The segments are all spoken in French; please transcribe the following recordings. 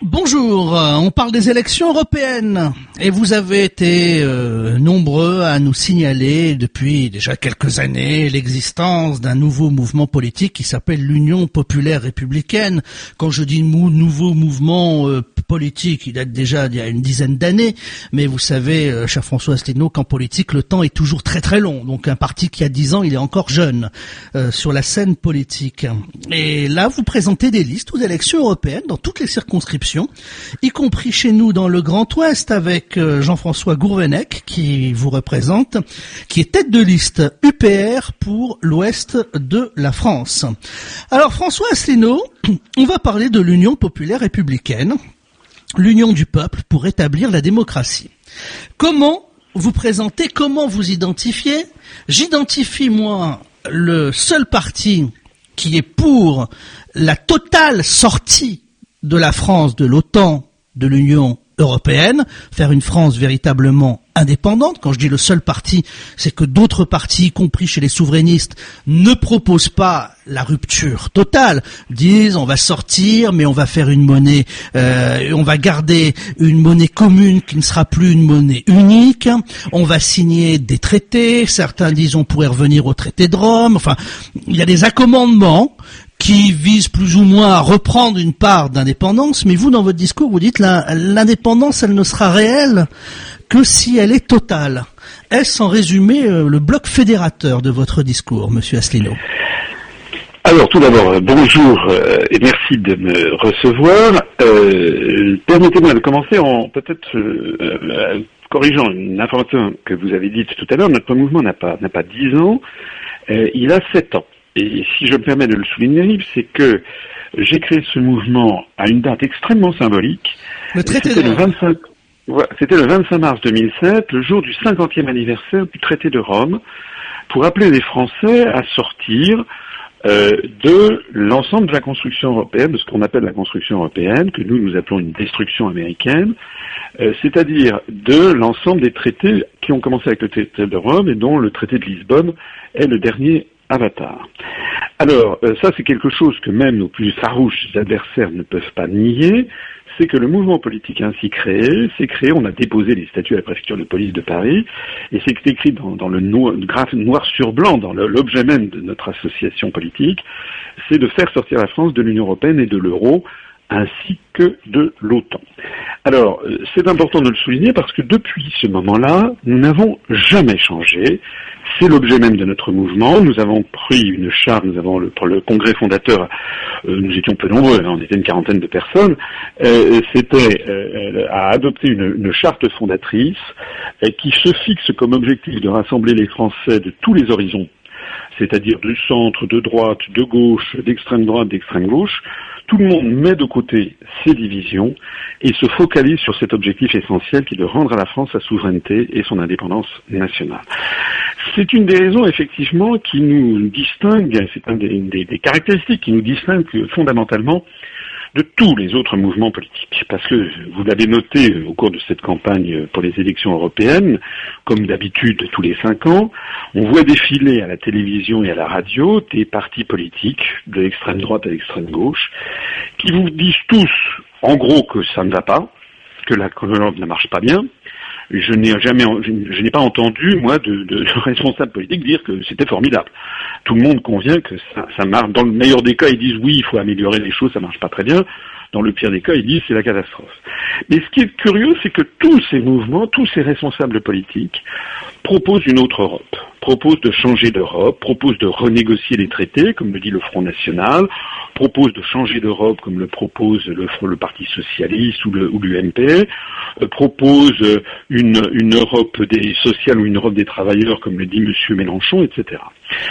Bonjour, on parle des élections européennes et vous avez été euh, nombreux à nous signaler depuis déjà quelques années l'existence d'un nouveau mouvement politique qui s'appelle l'Union populaire républicaine. Quand je dis nouveau mouvement euh, politique, il date déjà d'il y a une dizaine d'années, mais vous savez, euh, cher François Asselineau, qu'en politique le temps est toujours très très long. Donc un parti qui a dix ans, il est encore jeune sur la scène politique. Et là, vous présentez des listes aux élections européennes dans toutes les circonscriptions y compris chez nous dans le Grand Ouest avec euh, Jean-François Gourvenec qui vous représente, qui est tête de liste UPR pour l'Ouest de la France. Alors François Asselineau, on va parler de l'Union populaire républicaine, l'union du peuple pour établir la démocratie. Comment vous présentez, comment vous identifiez? J'identifie moi le seul parti qui est pour la totale sortie de la France, de l'OTAN, de l'Union européenne, faire une France véritablement indépendante. Quand je dis le seul parti, c'est que d'autres partis, y compris chez les souverainistes, ne proposent pas la rupture totale. Disent on va sortir, mais on va faire une monnaie, euh, on va garder une monnaie commune qui ne sera plus une monnaie unique. On va signer des traités. Certains disent on pourrait revenir au traité de Rome. Enfin, il y a des accommandements qui vise plus ou moins à reprendre une part d'indépendance, mais vous, dans votre discours, vous dites l'indépendance, elle ne sera réelle que si elle est totale. Est-ce en résumé euh, le bloc fédérateur de votre discours, Monsieur Asselineau? Alors tout d'abord, euh, bonjour euh, et merci de me recevoir. Permettez-moi de commencer en peut-être corrigeant une information que vous avez dite tout à l'heure. Notre mouvement n'a pas n'a pas dix ans, il a sept ans. Et si je me permets de le souligner, c'est que j'ai créé ce mouvement à une date extrêmement symbolique. Le traité de le 25, C'était le 25 mars 2007, le jour du 50e anniversaire du traité de Rome, pour appeler les Français à sortir euh, de l'ensemble de la construction européenne, de ce qu'on appelle la construction européenne, que nous nous appelons une destruction américaine, euh, c'est-à-dire de l'ensemble des traités qui ont commencé avec le traité de Rome et dont le traité de Lisbonne est le dernier Avatar. Alors, euh, ça c'est quelque chose que même nos plus farouches adversaires ne peuvent pas nier, c'est que le mouvement politique ainsi créé, c'est créé, on a déposé les statuts à la préfecture de police de Paris, et c'est écrit dans, le noir, noir sur blanc, dans l'objet même de notre association politique, c'est de faire sortir la France de l'Union européenne et de l'euro, ainsi que de l'OTAN. Alors, euh, c'est important de le souligner parce que depuis ce moment-là, nous n'avons jamais changé. C'est l'objet même de notre mouvement. Nous avons pris une charte, nous avons le, congrès fondateur, euh, nous étions peu nombreux, hein, on était une quarantaine de personnes, euh, c'était euh, à adopter une, une charte fondatrice qui se fixe comme objectif de rassembler les Français de tous les horizons c'est-à-dire du centre, de droite, de gauche, d'extrême droite, d'extrême gauche, tout le monde met de côté ses divisions et se focalise sur cet objectif essentiel qui est de rendre à la France sa souveraineté et son indépendance nationale. C'est une des raisons effectivement qui nous distingue, c'est une des, caractéristiques qui nous distingue fondamentalement de tous les autres mouvements politiques. Parce que vous l'avez noté au cours de cette campagne pour les élections européennes, comme d'habitude tous les cinq ans, on voit défiler à la télévision et à la radio des partis politiques, de l'extrême droite à l'extrême gauche, qui vous disent tous, en gros, que ça ne va pas, que la colonne ne marche pas bien, je n'ai jamais, je, n'ai pas entendu moi de, de, responsables politiques dire que c'était formidable. Tout le monde convient que ça, ça, marche. Dans le meilleur des cas, ils disent oui, il faut améliorer les choses, ça marche pas très bien. Dans le pire des cas, ils disent c'est la catastrophe. Mais ce qui est curieux, c'est que tous ces mouvements, tous ces responsables politiques proposent une autre Europe, proposent de changer d'Europe, proposent de renégocier les traités, comme le dit le Front National, proposent de changer d'Europe, comme le propose le, Parti Socialiste ou l'UMP, euh, proposent une, une Europe des sociales ou une Europe des travailleurs, comme le dit M. Mélenchon, etc.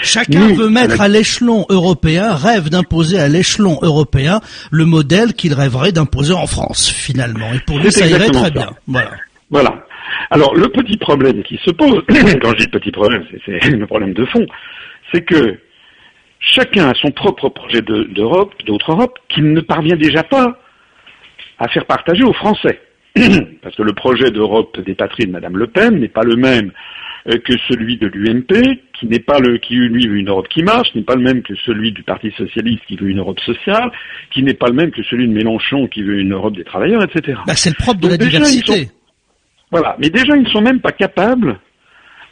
Chacun veut mettre à l'échelon européen, rêve d'imposer à l'échelon européen le modèle qu'il rêverait d'imposer en France, finalement. Et pour lui, ça irait très bien. Voilà. Voilà. Alors, le petit problème qui se pose, quand je dis petit problème, c'est le problème de fond, c'est que chacun a son propre projet d'Europe, d'autre Europe, qu'il ne parvient déjà pas à faire partager aux Français. Parce que le projet d'Europe des patries de Madame Le Pen n'est pas le même euh, que celui de l'UMP, qui n'est pas le qui lui veut une Europe qui marche, n'est pas le même que celui du Parti socialiste qui veut une Europe sociale, qui n'est pas le même que celui de Mélenchon qui veut une Europe des travailleurs, etc. Bah, c'est le propre de la diversité. voilà, mais déjà ils ne sont même pas capables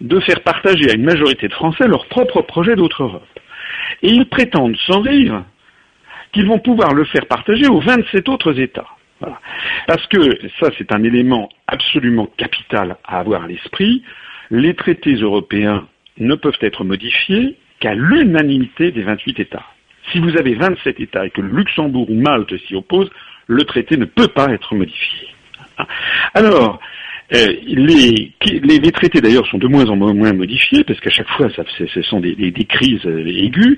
de faire partager à une majorité de Français leur propre projet d'autre Europe. Et ils prétendent, sans rire, qu'ils vont pouvoir le faire partager aux 27 autres États. Parce que ça, c'est un élément absolument capital à avoir à l'esprit. Les traités européens ne peuvent être modifiés qu'à l'unanimité des 28 États. Si vous avez 27 États et que Luxembourg ou Malte s'y opposent, le traité ne peut pas être modifié. Alors, euh, les, traités d'ailleurs sont de moins en moins modifiés parce qu'à chaque fois, ce sont des, crises euh, aiguës.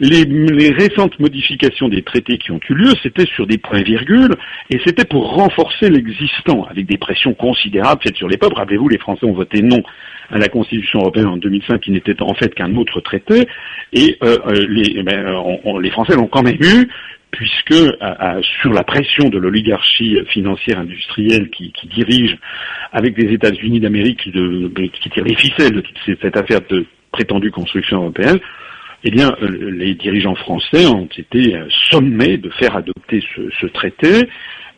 Les, les, récentes modifications des traités qui ont eu lieu, c'était sur des points-virgules et c'était pour renforcer l'existant avec des pressions considérables faites sur les peuples. Rappelez-vous, les Français ont voté non à la Constitution européenne en 2005 qui n'était en fait qu'un autre traité et euh, les, eh ben, les Français l'ont quand même eu puisque sur la pression de l'oligarchie financière industrielle qui, dirige avec des États-Unis d'Amérique qui, tirent les ficelles de cette affaire de prétendue construction européenne, eh bien, euh, les dirigeants français ont été euh, sommés de faire adopter ce traité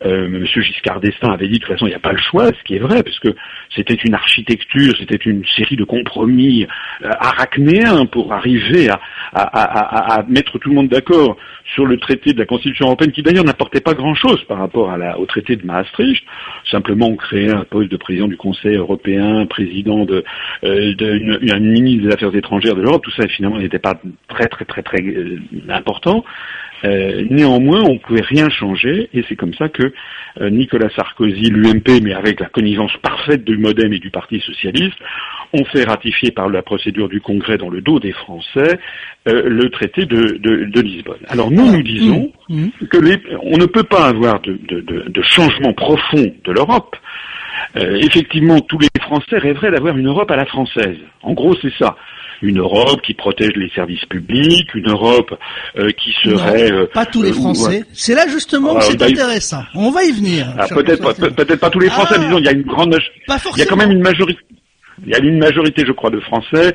euh, Monsieur Giscard d'Estaing avait dit de toute façon il n'y a pas le choix, ce qui est vrai, parce que c'était une architecture, c'était une série de compromis euh, arachnéens pour arriver à, mettre tout le monde d'accord sur le traité de la Constitution européenne, qui d'ailleurs n'apportait pas grand-chose par rapport au traité de Maastricht. Simplement, on créait un poste de président du Conseil européen, président de, euh, ministre des Affaires étrangères de l'Europe. Tout ça, finalement, n'était pas très, très, très, très euh, important. Euh, néanmoins, on ne pouvait rien changer, et c'est comme ça que euh, Nicolas Sarkozy, l'UMP, mais avec la connivence parfaite du MoDem et du Parti socialiste, ont fait ratifier par la procédure du Congrès dans le dos des Français euh, le traité de, Lisbonne. Alors nous, nous disons mmh. Mmh. que on ne peut pas avoir de, de changement profond de l'Europe. Effectivement, tous les Français rêveraient d'avoir une Europe à la française. En gros, c'est ça une Europe qui protège les services publics, une Europe euh, qui serait... Euh, pas tous les euh, Français. C'est là justement que c'est bah, intéressant. On va y venir. Ah, peut-être pas, pas tous les Français, ah. disons, il y a une grande... Il y a quand même une majorité... Il y a une majorité, je crois, de Français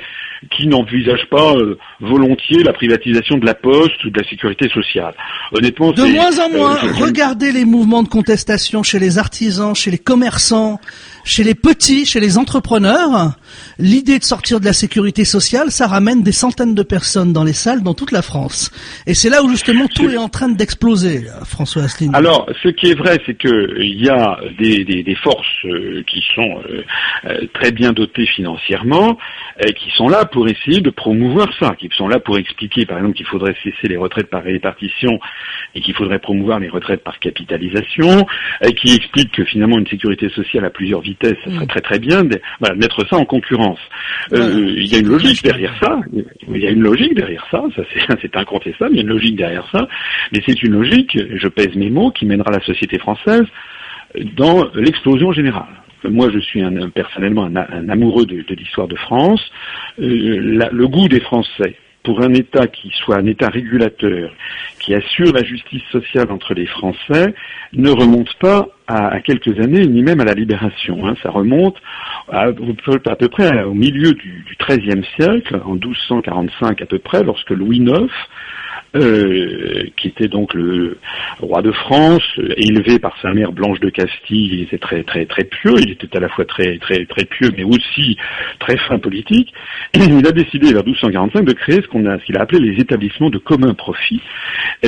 qui n'envisagent pas volontiers la privatisation de la poste ou de la sécurité sociale. Honnêtement, de moins en moins. regardez les mouvements de contestation chez les artisans, chez les commerçants, chez les petits, chez les entrepreneurs, l'idée de sortir de la sécurité sociale, ça ramène des centaines de personnes dans les salles dans toute la France. Et c'est là où justement tout est en train d'exploser, François Asselineau. Alors, ce qui est vrai, c'est qu'il y a des, forces euh, qui sont euh, euh, très bien dotées financièrement, et qui sont là pour essayer de promouvoir ça, qui sont là pour expliquer, par exemple, qu'il faudrait cesser les retraites par répartition et qu'il faudrait promouvoir les retraites par capitalisation, qui expliquent que finalement une sécurité sociale à plusieurs vies ça serait mm. très très bien de mettre ça en concurrence. Euh, il y a une logique derrière ça, il y a une logique derrière ça, ça c'est incontestable, il y a une logique derrière ça, mais c'est une logique, je pèse mes mots, qui mènera la société française dans l'explosion générale. Moi, je suis un, personnellement un, amoureux de, l'histoire de France. Euh, le goût des Français pour un État qui soit un État régulateur, qui assure la justice sociale entre les Français, ne remonte pas à, quelques années, ni même à la libération. Hein. Ça remonte à, à, peu près au milieu du XIIIe siècle, en 1245 à peu près, lorsque Louis IX euh, qui était donc le roi de France, élevé par sa mère Blanche de Castille, il était très très très pieux, il était à la fois très très très pieux, mais aussi très fin politique. Il a décidé vers 1245 de créer ce qu'on a, ce qu'il a appelé les établissements de commun profit,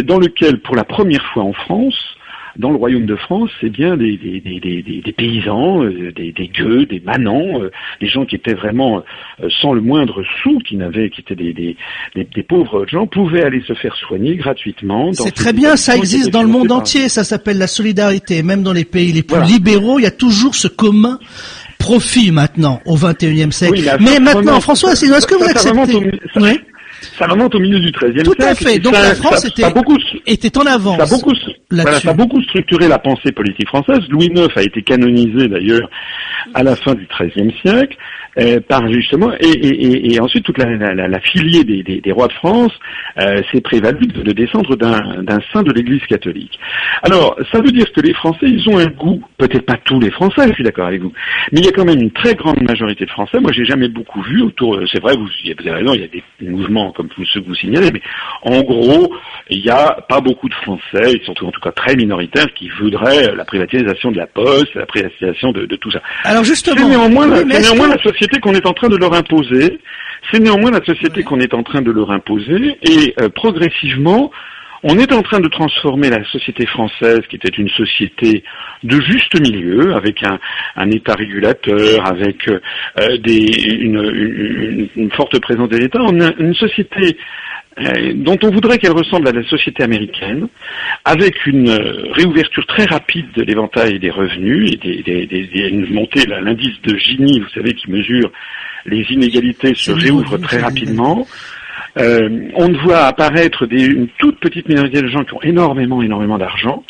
dans lequel, pour la première fois en France, dans le royaume de France, c'est bien des, des, des, des paysans, euh, des, des gueux, des manants, euh, des gens qui étaient vraiment euh, sans le moindre sou, qui n'avaient, qui étaient des, pauvres gens, pouvaient aller se faire soigner gratuitement. C'est très bien, ça existe dans le monde entier, ça s'appelle la solidarité. Même dans les pays les plus libéraux, il y a toujours ce commun profit maintenant au XXIe siècle. mais, maintenant, François, est-ce que vous acceptez Ça remonte au milieu du XIIIe siècle. Tout à fait. Donc la France était, beaucoup, était en avance. Ça a, beaucoup, voilà, ça a beaucoup structuré la pensée politique française. Louis IX a été canonisé d'ailleurs à la fin du XIIIe siècle. Euh, par justement et, et, et, ensuite toute la, la, la filiée des, des, des, rois de France euh, s'est prévalue de, de descendre d'un saint de l'Église catholique. Alors ça veut dire que les Français ils ont un goût, peut-être pas tous les Français, je suis d'accord avec vous, mais il y a quand même une très grande majorité de Français. Moi j'ai jamais beaucoup vu autour, c'est vrai vous, vous avez raison, il y a des mouvements comme ceux que vous signalez, mais en gros il n'y a pas beaucoup de Français, et surtout en tout cas très minoritaires, qui voudraient la privatisation de la poste, la privatisation de, de tout ça. Alors justement, c'est néanmoins, néanmoins la société qu'on est en train de leur imposer. C'est néanmoins la société qu'on est en train de leur imposer et euh, progressivement, on est en train de transformer la société française, qui était une société de juste milieu, avec un, État régulateur, avec euh, une, forte présence de l'État, en une société euh, dont on voudrait qu'elle ressemble à la société américaine, avec une euh, réouverture très rapide de l'éventail des revenus et des, des, une montée, l'indice de Gini, vous savez, qui mesure les inégalités, se réouvre très rapidement. Euh, on voit apparaître une toute petite minorité de gens qui ont énormément, énormément d'argent.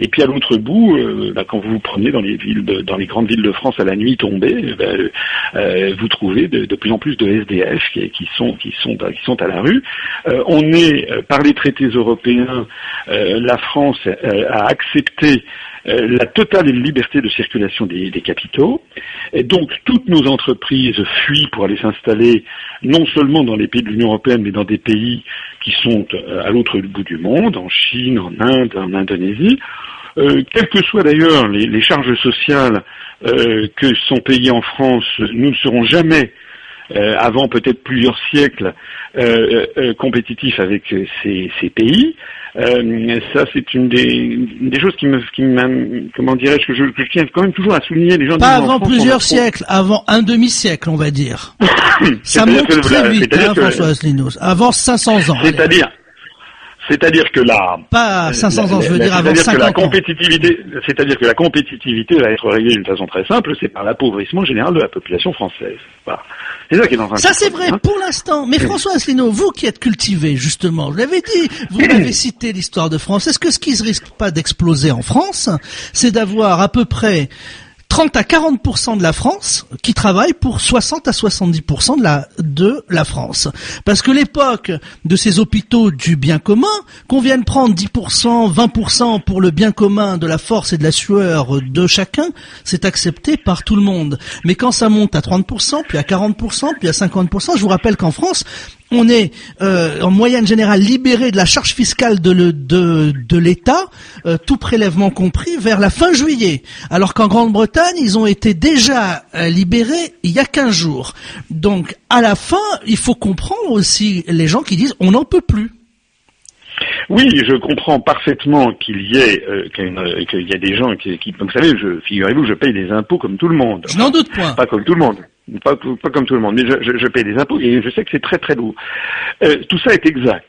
Et puis à l'autre bout, euh, bah, quand vous vous promenez dans les villes, dans les grandes villes de France à la nuit tombée, bah, euh, vous trouvez de, plus en plus de SDF qui, sont, qui sont, qui sont à la rue. on est par les traités européens, la France a accepté la totale liberté de circulation des, capitaux. Et donc toutes nos entreprises fuient pour aller s'installer non seulement dans les pays de l'Union européenne, mais dans des pays qui sont euh, à l'autre bout du monde, en Chine, en Inde, en Indonésie. Euh, quelles que soient d'ailleurs les, charges sociales que sont payées en France, nous ne serons jamais avant peut-être plusieurs siècles compétitifs avec ces pays. Euh, ça, c'est une des, des, choses qui me, qui comment dirais-je, que je, que je, tiens quand même toujours à souligner. Les gens pas avant plusieurs siècles, avant un demi-siècle, on va dire. ça monte très vite, hein, François Asselineau. Avant 500 ans. C'est-à-dire, c'est-à-dire que la pas 500 ans, je veux dire avant 50 que la compétitivité, c'est-à-dire que la compétitivité va être réglée d'une façon très simple, c'est par l'appauvrissement général de la population française. Voilà. C'est ça qui est en train Ça c'est vrai hein. pour l'instant. Mais François Asselineau, vous qui êtes cultivé justement, vous l'avez dit, vous avez cité l'histoire de France. Est-ce que ce qui ne risque pas d'exploser en France, c'est d'avoir à peu près 30 à 40% de la France qui travaille pour 60 à 70% de la, de la France. Parce que l'époque de ces hôpitaux du bien commun, qu'on vienne prendre 10%, 20% pour le bien commun de la force et de la sueur de chacun, c'est accepté par tout le monde. Mais quand ça monte à 30%, puis à 40%, puis à 50%, je vous rappelle qu'en France, on est euh, en moyenne générale libéré de la charge fiscale de, l'État, euh, tout prélèvement compris, vers la fin juillet. Alors qu'en Grande-Bretagne, ils ont été déjà euh, libérés il y a 15 jours. Donc à la fin, il faut comprendre aussi les gens qui disent on n'en peut plus. Oui, je comprends parfaitement qu'il y ait qu'il y a des gens qui, qui vous savez, je, figurez-vous, je paye des impôts comme tout le monde. Je n'en doute point. Pas comme tout le monde. Pas, comme tout le monde, mais je, je, paye des impôts et je sais que c'est très très lourd. Euh, tout ça est exact.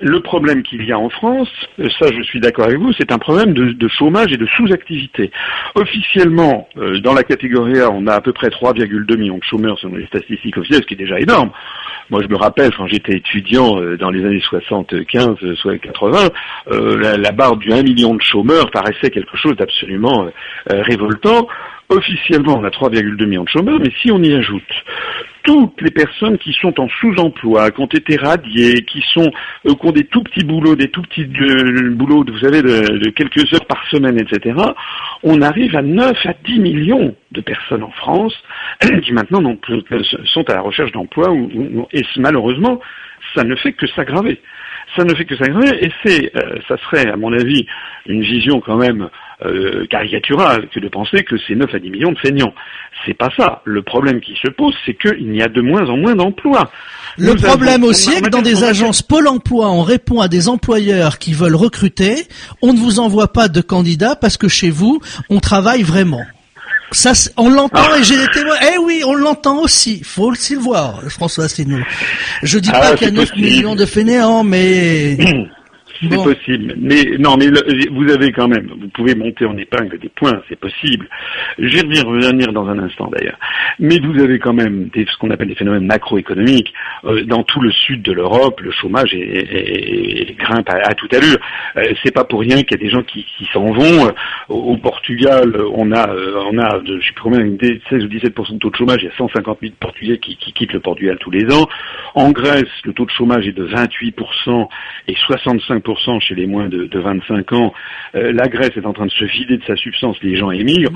Le problème qu'il y a en France, euh, ça je suis d'accord avec vous, c'est un problème de, chômage et de sous-activité. Officiellement, euh, dans la catégorie A, on a à peu près 3,2 millions de chômeurs selon les statistiques officielles, ce qui est déjà énorme. Moi, je me rappelle quand j'étais étudiant dans les années 75, soit 80, la, la, barre du 1 million de chômeurs paraissait quelque chose d'absolument révoltant. Officiellement, on a 3,2 millions de chômeurs, mais si on y ajoute toutes les personnes qui sont en sous-emploi, qui ont été radiées, qui sont euh, qui ont des tout petits boulots, des tout petits euh, boulots, vous savez, de, quelques heures par semaine, etc., on arrive à 9 à 10 millions de personnes en France qui maintenant sont à la recherche d'emploi, et malheureusement, ça ne fait que s'aggraver. Ça ne fait que s'aggraver, et c'est, euh, ça serait, à mon avis, une vision quand même euh, caricatural que de penser que c'est 9 à 10 millions de feignants. C'est pas ça. Le problème qui se pose, c'est qu'il y a de moins en moins d'emplois. Le problème aussi est que dans des agences Pôle emploi, on répond à des employeurs qui veulent recruter, on ne vous envoie pas de candidats parce que chez vous, on travaille vraiment. Ça, on l'entend ah. et j'ai des témoins. Eh oui, on l'entend aussi. Faut aussi le voir, François Asselineau. Je dis ah, pas qu'il y a 9 millions de fainéants, mais C'est possible. Mais non, mais vous avez quand même, vous pouvez monter en épingle des points, c'est possible. Je vais revenir dans un instant d'ailleurs. Mais vous avez quand même des, ce qu'on appelle des phénomènes macroéconomiques. Euh, dans tout le sud de l'Europe, le chômage est, est, est, grimpe à, à, toute allure. Euh, c'est pas pour rien qu'il y a des gens qui, qui s'en vont. Au, Portugal, on a, euh, on a, je sais plus combien, une 16 ou 17% de taux de chômage. Il y a 150 000 Portugais qui, qui quittent le Portugal tous les ans. En Grèce, le taux de chômage est de 28% et 65 chez les moins de, 25 ans, euh, la Grèce est en train de se vider de sa substance, les gens émigrent.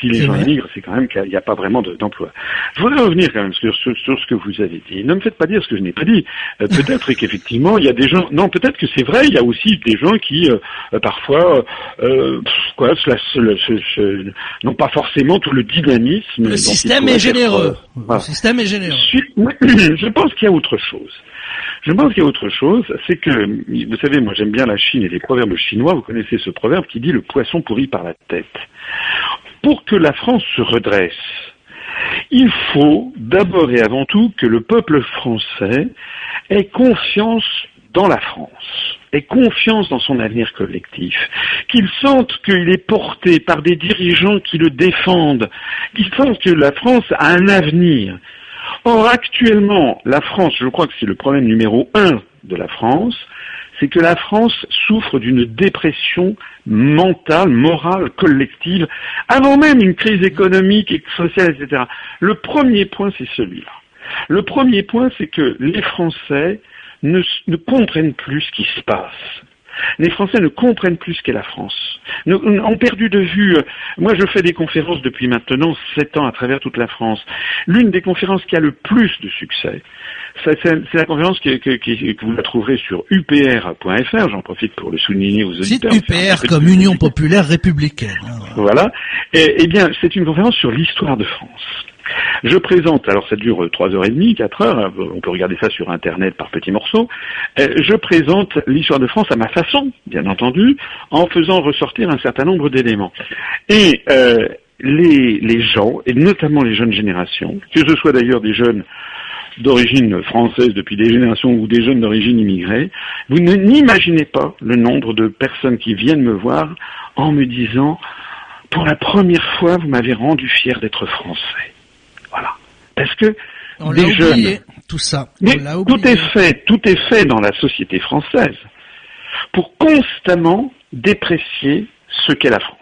Si les gens émigrent, c'est quand même qu'il n'y a, pas vraiment d'emploi. je voudrais revenir quand même sur, ce que vous avez dit. Ne me faites pas dire ce que je n'ai pas dit. Euh, peut-être qu'effectivement, il y a des gens... Non, peut-être que c'est vrai, il y a aussi des gens qui, euh, parfois, quoi, n'ont pas forcément tout le dynamisme. Le système est généreux. Le système est généreux. Je pense qu'il y a autre chose. Je pense qu'il y a autre chose, c'est que, vous savez, moi j'aime bien la Chine et les proverbes chinois, vous connaissez ce proverbe qui dit le poisson pourrit par la tête. Pour que la France se redresse, il faut d'abord et avant tout que le peuple français ait confiance dans la France, ait confiance dans son avenir collectif, qu'il sente qu'il est porté par des dirigeants qui le défendent, qu'il sente que la France a un avenir. Or, actuellement, la France, je crois que c'est le problème numéro un de la France, c'est que la France souffre d'une dépression mentale, morale, collective, avant même une crise économique et sociale, etc. Le premier point, c'est celui-là. Le premier point, c'est que les Français ne, ne comprennent plus ce qui se passe. Les Français ne comprennent plus ce qu'est la France. Nous, ont perdu de vue. Euh, moi, je fais des conférences depuis maintenant sept ans à travers toute la France. L'une des conférences qui a le plus de succès, c'est la conférence que, vous la trouverez sur upr.fr. J'en profite pour le souligner aux auditeurs. Site UPR comme Union populaire républicaine. Voilà. eh bien, c'est une conférence sur l'histoire de France. Je présente, alors ça dure trois heures et demie, quatre heures, hein, on peut regarder ça sur Internet par petits morceaux, euh, je présente l'histoire de France à ma façon, bien entendu, en faisant ressortir un certain nombre d'éléments. Et euh, les gens, et notamment les jeunes générations, que ce soit d'ailleurs des jeunes d'origine française depuis des générations ou des jeunes d'origine immigrée, vous n'imaginez pas le nombre de personnes qui viennent me voir en me disant, pour la première fois, vous m'avez rendu fier d'être français. Parce que On les jeunes, tout ça, mais tout est fait, tout est fait dans la société française pour constamment déprécier ce qu'est la France.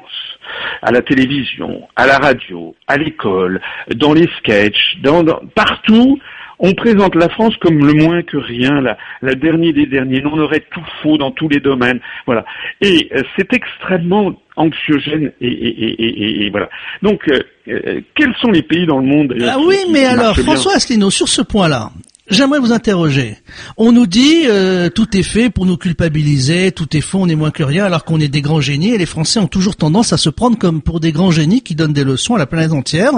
À la télévision, à la radio, à l'école, dans les sketchs, dans, partout, on présente la France comme le moins que rien, la, la dernière des derniers. On aurait tout faux dans tous les domaines. Voilà. Et euh, c'est extrêmement anxiogène et, et, et, et, voilà. Donc, euh, euh, quels sont les pays dans le monde Ah oui, mais alors, François Asselineau, sur ce point-là, J'aimerais vous interroger. On nous dit euh, tout est fait pour nous culpabiliser, tout est faux, on est moins que rien, alors qu'on est des grands génies. Et les Français ont toujours tendance à se prendre comme pour des grands génies qui donnent des leçons à la planète entière.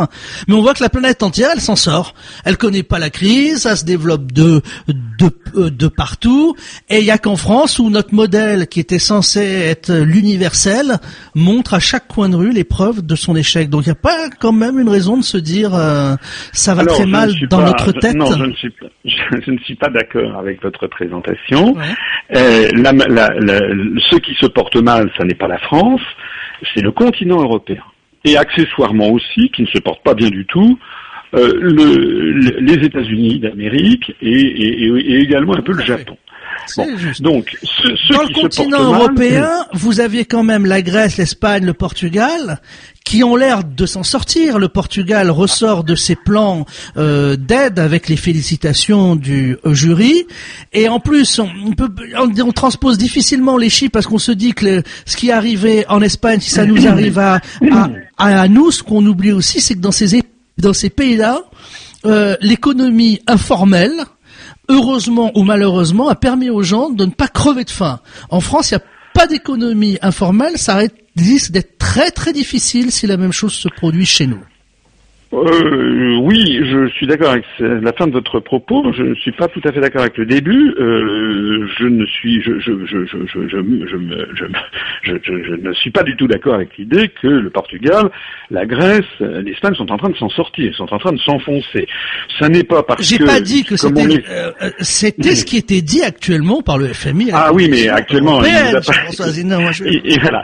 Mais on voit que la planète entière, elle s'en sort. Elle connaît pas la crise, ça se développe de de, euh, de partout. Et il y a qu'en France où notre modèle, qui était censé être l'universel, montre à chaque coin de rue les preuves de son échec. Donc il n'y a pas quand même une raison de se dire euh, ça va très mal dans notre tête. non, je ne suis pas je, ne suis pas d'accord avec votre présentation. Euh, la, la, ce qui se porte mal, ça n'est pas la France, c'est le continent européen. Et accessoirement aussi, qui ne se porte pas bien du tout, euh, le, les États-Unis d'Amérique et, et, et, également un peu le Japon. Bon, donc, ce, dans le continent européen, vous aviez quand même la Grèce, l'Espagne, le Portugal, qui ont l'air de s'en sortir. Le Portugal ressort de ses plans euh, d'aide avec les félicitations du euh, jury, et en plus, on, peut, on, transpose difficilement les chiffres parce qu'on se dit que ce qui est arrivé en Espagne, si ça nous arrive à, à, nous, ce qu'on oublie aussi, c'est que dans ces dans ces pays-là, euh, l'économie informelle heureusement ou malheureusement, a permis aux gens de ne pas crever de faim. En France, il n'y a pas d'économie informelle, ça risque d'être très très difficile si la même chose se produit chez nous. Euh, oui, je suis d'accord avec la fin de votre propos. Je ne suis pas tout à fait d'accord avec le début. Euh, je ne suis, je, je, je, je, ne suis pas du tout d'accord avec l'idée que le Portugal, la Grèce, l'Espagne sont en train de s'en sortir, sont en train de s'enfoncer. Ça n'est pas parce que. J'ai pas dit que c'était. Euh, c'était ce qui était dit actuellement par le FMI. Ah oui, mais actuellement, il nous a pas.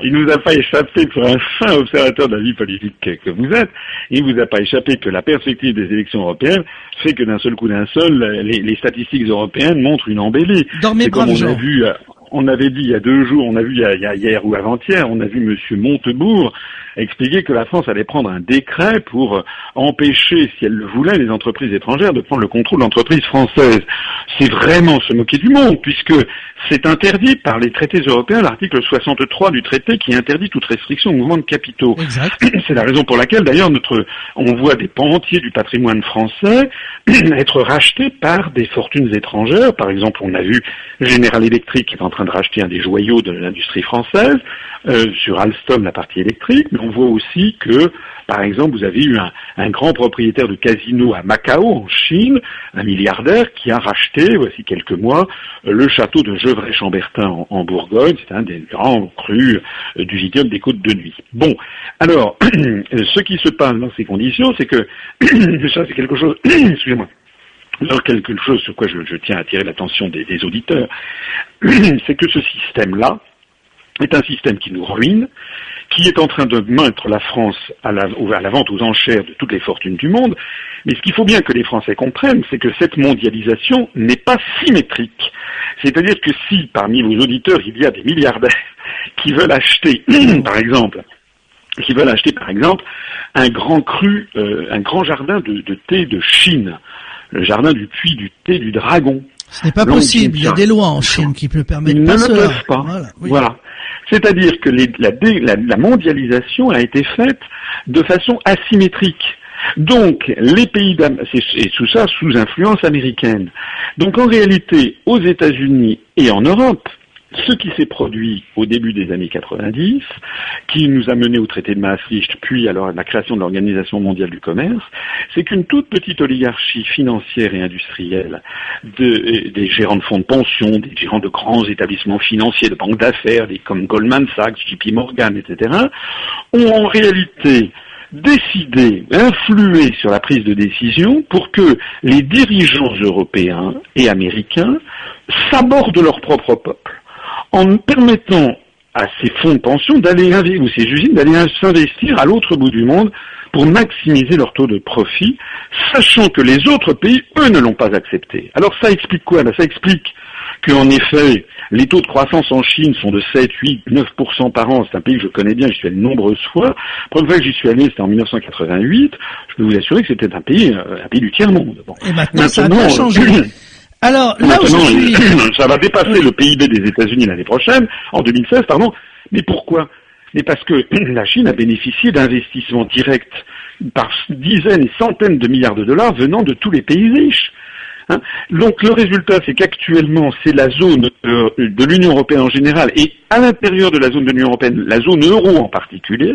nous a pas échappé pour un fin observateur de la vie politique que vous êtes. Il vous a pas échappé que la perspective des élections européennes fait que d'un seul coup d'un seul, les, statistiques européennes montrent une embellie. C'est comme on a vu, euh, on avait dit il y a deux jours, on a vu hier ou avant-hier, on a vu Monsieur Montebourg expliquer que la France allait prendre un décret pour empêcher, si elle le voulait, les entreprises étrangères de prendre le contrôle d'entreprises françaises. C'est vraiment se moquer du monde, puisque c'est interdit par les traités européens, l'article 63 du traité qui interdit toute restriction au mouvement de capitaux. C'est la raison pour laquelle, d'ailleurs, notre, on voit des pans entiers du patrimoine français être rachetés par des fortunes étrangères. Par exemple, on a vu General Electric qui est en train de racheter un des joyaux de l'industrie française, euh, sur Alstom, la partie électrique, mais on voit aussi que, par exemple, vous avez eu un, grand propriétaire de casino à Macao, en Chine, un milliardaire, qui a racheté, voici quelques mois, le château de Gevrey-Chambertin en, Bourgogne, c'est un des grands crus euh, du vignoble des côtes de nuit. Bon, alors, ce qui se passe dans ces conditions, c'est que, ça c'est quelque chose, excusez-moi, alors quelque chose sur quoi je, tiens à attirer l'attention des auditeurs, c'est que ce système-là est un système qui nous ruine, qui est en train de mettre la France à la, à la vente aux enchères de toutes les fortunes du monde. Mais ce qu'il faut bien que les Français comprennent, c'est que cette mondialisation n'est pas symétrique. C'est-à-dire que si parmi vos auditeurs il y a des milliardaires qui veulent acheter, par exemple, qui veulent acheter par exemple un grand cru, euh, un grand jardin de, thé de Chine, le jardin du puits du thé du dragon. Ce n'est pas possible. Il y a des lois en Chine qui ne permettent Ils pas ne le peuvent pas. voilà. C'est-à-dire que la, mondialisation a été faite de façon asymétrique. Donc, les pays et tout ça sous influence américaine. Donc, en réalité, aux États-Unis et en Europe, ce qui s'est produit au début des années 90, qui nous a mené au traité de Maastricht, puis à la création de l'Organisation mondiale du commerce, c'est qu'une toute petite oligarchie financière et industrielle de, des gérants de fonds de pension, des gérants de grands établissements financiers, de banques d'affaires, comme Goldman Sachs, JP Morgan, etc., ont en réalité décidé, influé sur la prise de décision pour que les dirigeants européens et américains s'abordent leur propre peuple en permettant à ces fonds de pension d'aller ou ces usines d'aller s'investir à l'autre bout du monde pour maximiser leur taux de profit, sachant que les autres pays, eux, ne l'ont pas accepté. Alors ça explique quoi? Ben, Ça explique qu'en effet, les taux de croissance en Chine sont de 7, 8, 9% par an. C'est un pays que je connais bien, j'y suis allé de nombreuses fois. La première fois que j'y suis allé, c'était en 1988. Je peux vous assurer que c'était un pays, euh, un pays du tiers-monde. Et maintenant, ça a changé. Alors là aujourd'hui, ça va dépasser le PIB des États-Unis l'année prochaine, en 2016, pardon. Mais pourquoi? Mais parce que la Chine a bénéficié d'investissements directs par dizaines et centaines de milliards de dollars venant de tous les pays riches. Hein. Donc le résultat, c'est qu'actuellement, c'est la zone euh, de l'Union européenne en général, et à l'intérieur de la zone de l'Union européenne, la zone euro en particulier,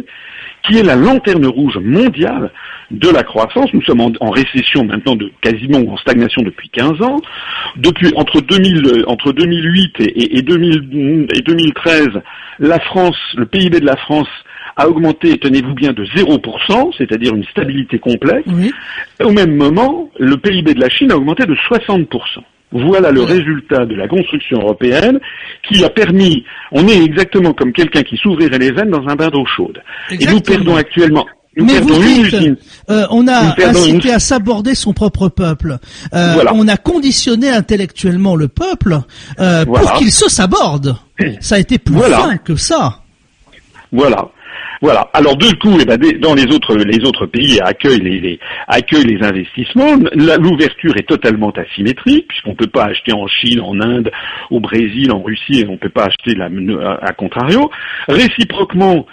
qui est la lanterne rouge mondiale de la croissance. Nous sommes en, récession maintenant de quasiment en stagnation depuis 15 ans. Depuis entre, 2000, entre 2008 et, et, 2013, la France, le PIB de la France a augmenté, tenez-vous bien, de 0%, c'est-à-dire une stabilité complète. Au même moment, le PIB de la Chine a augmenté de 60%. Voilà le résultat de la construction européenne qui a permis, on est exactement comme quelqu'un qui s'ouvrirait les veines dans un bain d'eau chaude. Et nous perdons actuellement mais vous dites, euh, on a incité à s'aborder son propre peuple. Euh, on a conditionné intellectuellement le peuple euh, pour qu'il se saborde. Ça a été plus fin que ça. Voilà. Voilà. Alors du coup, eh ben, dans les autres pays accueillent les, les investissements. L'ouverture est totalement asymétrique puisqu'on ne peut pas acheter en Chine, en Inde, au Brésil, en Russie, et on ne peut pas acheter la, à contrario. Réciproquement,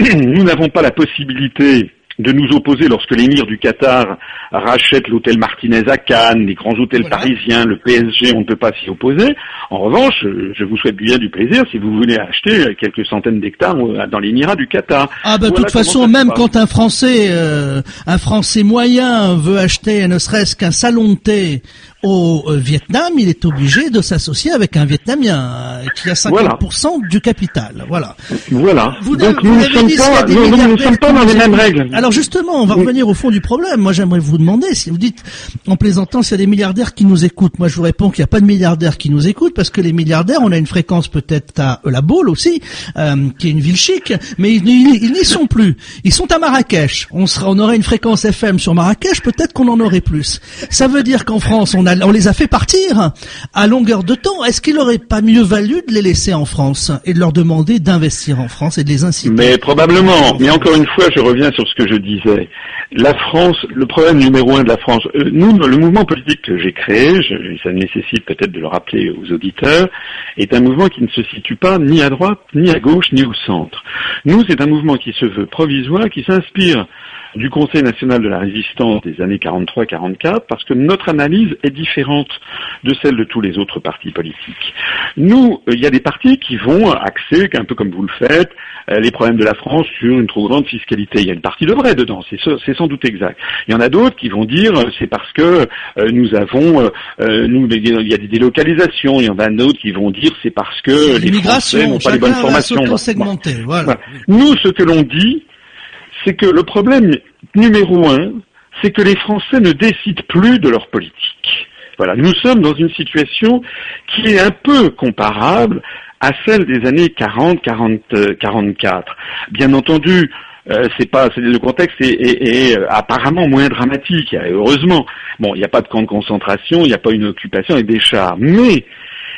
nous n'avons pas la possibilité de nous opposer lorsque l'émir du Qatar rachète l'hôtel Martinez à Cannes, les grands hôtels parisiens, le PSG, on ne peut pas s'y opposer. En revanche, je vous souhaite bien du plaisir si vous voulez acheter quelques centaines d'hectares dans l'émirat du Qatar. Ah bah de toute façon, même quand un Français, euh, un Français moyen veut acheter ne serait-ce qu'un salon de thé au euh, Vietnam, il est obligé de s'associer avec un Vietnamien euh, qui a 50% du capital. Voilà. Voilà. Vous, Donc nous ne sommes, pas, dans les mêmes règles. Alors justement, on va revenir au fond du problème. Moi, j'aimerais vous demander si vous dites en plaisantant s'il y a des milliardaires qui nous écoutent. Moi, je vous réponds qu'il n'y a pas de milliardaires qui nous écoutent parce que les milliardaires, on a une fréquence peut-être à La Baule aussi, euh, qui est une ville chic, mais ils, n'y sont plus. Ils sont à Marrakech. On sera, on aurait une fréquence FM sur Marrakech, peut-être qu'on en aurait plus. Ça veut dire qu'en France, on a on les a fait partir à longueur de temps. Est-ce qu'il n'aurait pas mieux valu de les laisser en France et de leur demander d'investir en France et de les inciter Mais probablement. Mais encore une fois, je reviens sur ce que je disais. La France, le problème numéro un de la France, euh, nous, le mouvement politique que j'ai créé, ça nécessite peut-être de le rappeler aux auditeurs, est un mouvement qui ne se situe pas ni à droite, ni à gauche, ni au centre. Nous, c'est un mouvement qui se veut provisoire, qui s'inspire du Conseil national de la résistance des années 43-44 parce que notre analyse est différente de celle de tous les autres partis politiques. Nous, euh, il y a des partis qui vont axer, un peu comme vous le faites, euh, les problèmes de la France sur une trop grande fiscalité. Il y a une partie de vrai dedans, c'est sans doute exact. Il y en a d'autres qui vont dire euh, c'est parce que nous avons, nous, il y a des délocalisations. Il y en a d'autres qui vont dire c'est parce que les Français n'ont pas les bonnes formations. Voilà. Nous, ce que l'on dit, c'est que le problème numéro un, c'est que les Français ne décident plus de leur politique. Voilà, nous sommes dans une situation qui est un peu comparable à celle des années 40, 40, 44. Bien entendu, euh, c'est pas, le contexte est, euh, apparemment moins dramatique, heureusement. Bon, il n'y a pas de camp de concentration, il n'y a pas une occupation avec des chars, mais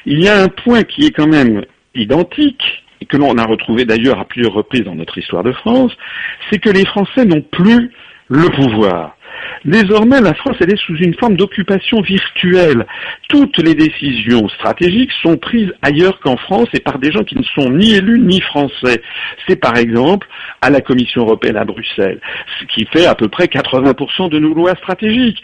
il y a un point qui est quand même identique, et que l'on a retrouvé d'ailleurs à plusieurs reprises dans notre histoire de France, c'est que les Français n'ont plus le pouvoir. Désormais, la France, elle est sous une forme d'occupation virtuelle. Toutes les décisions stratégiques sont prises ailleurs qu'en France et par des gens qui ne sont ni élus ni français. C'est par exemple à la Commission européenne à Bruxelles, ce qui fait à peu près 80% de nos lois stratégiques.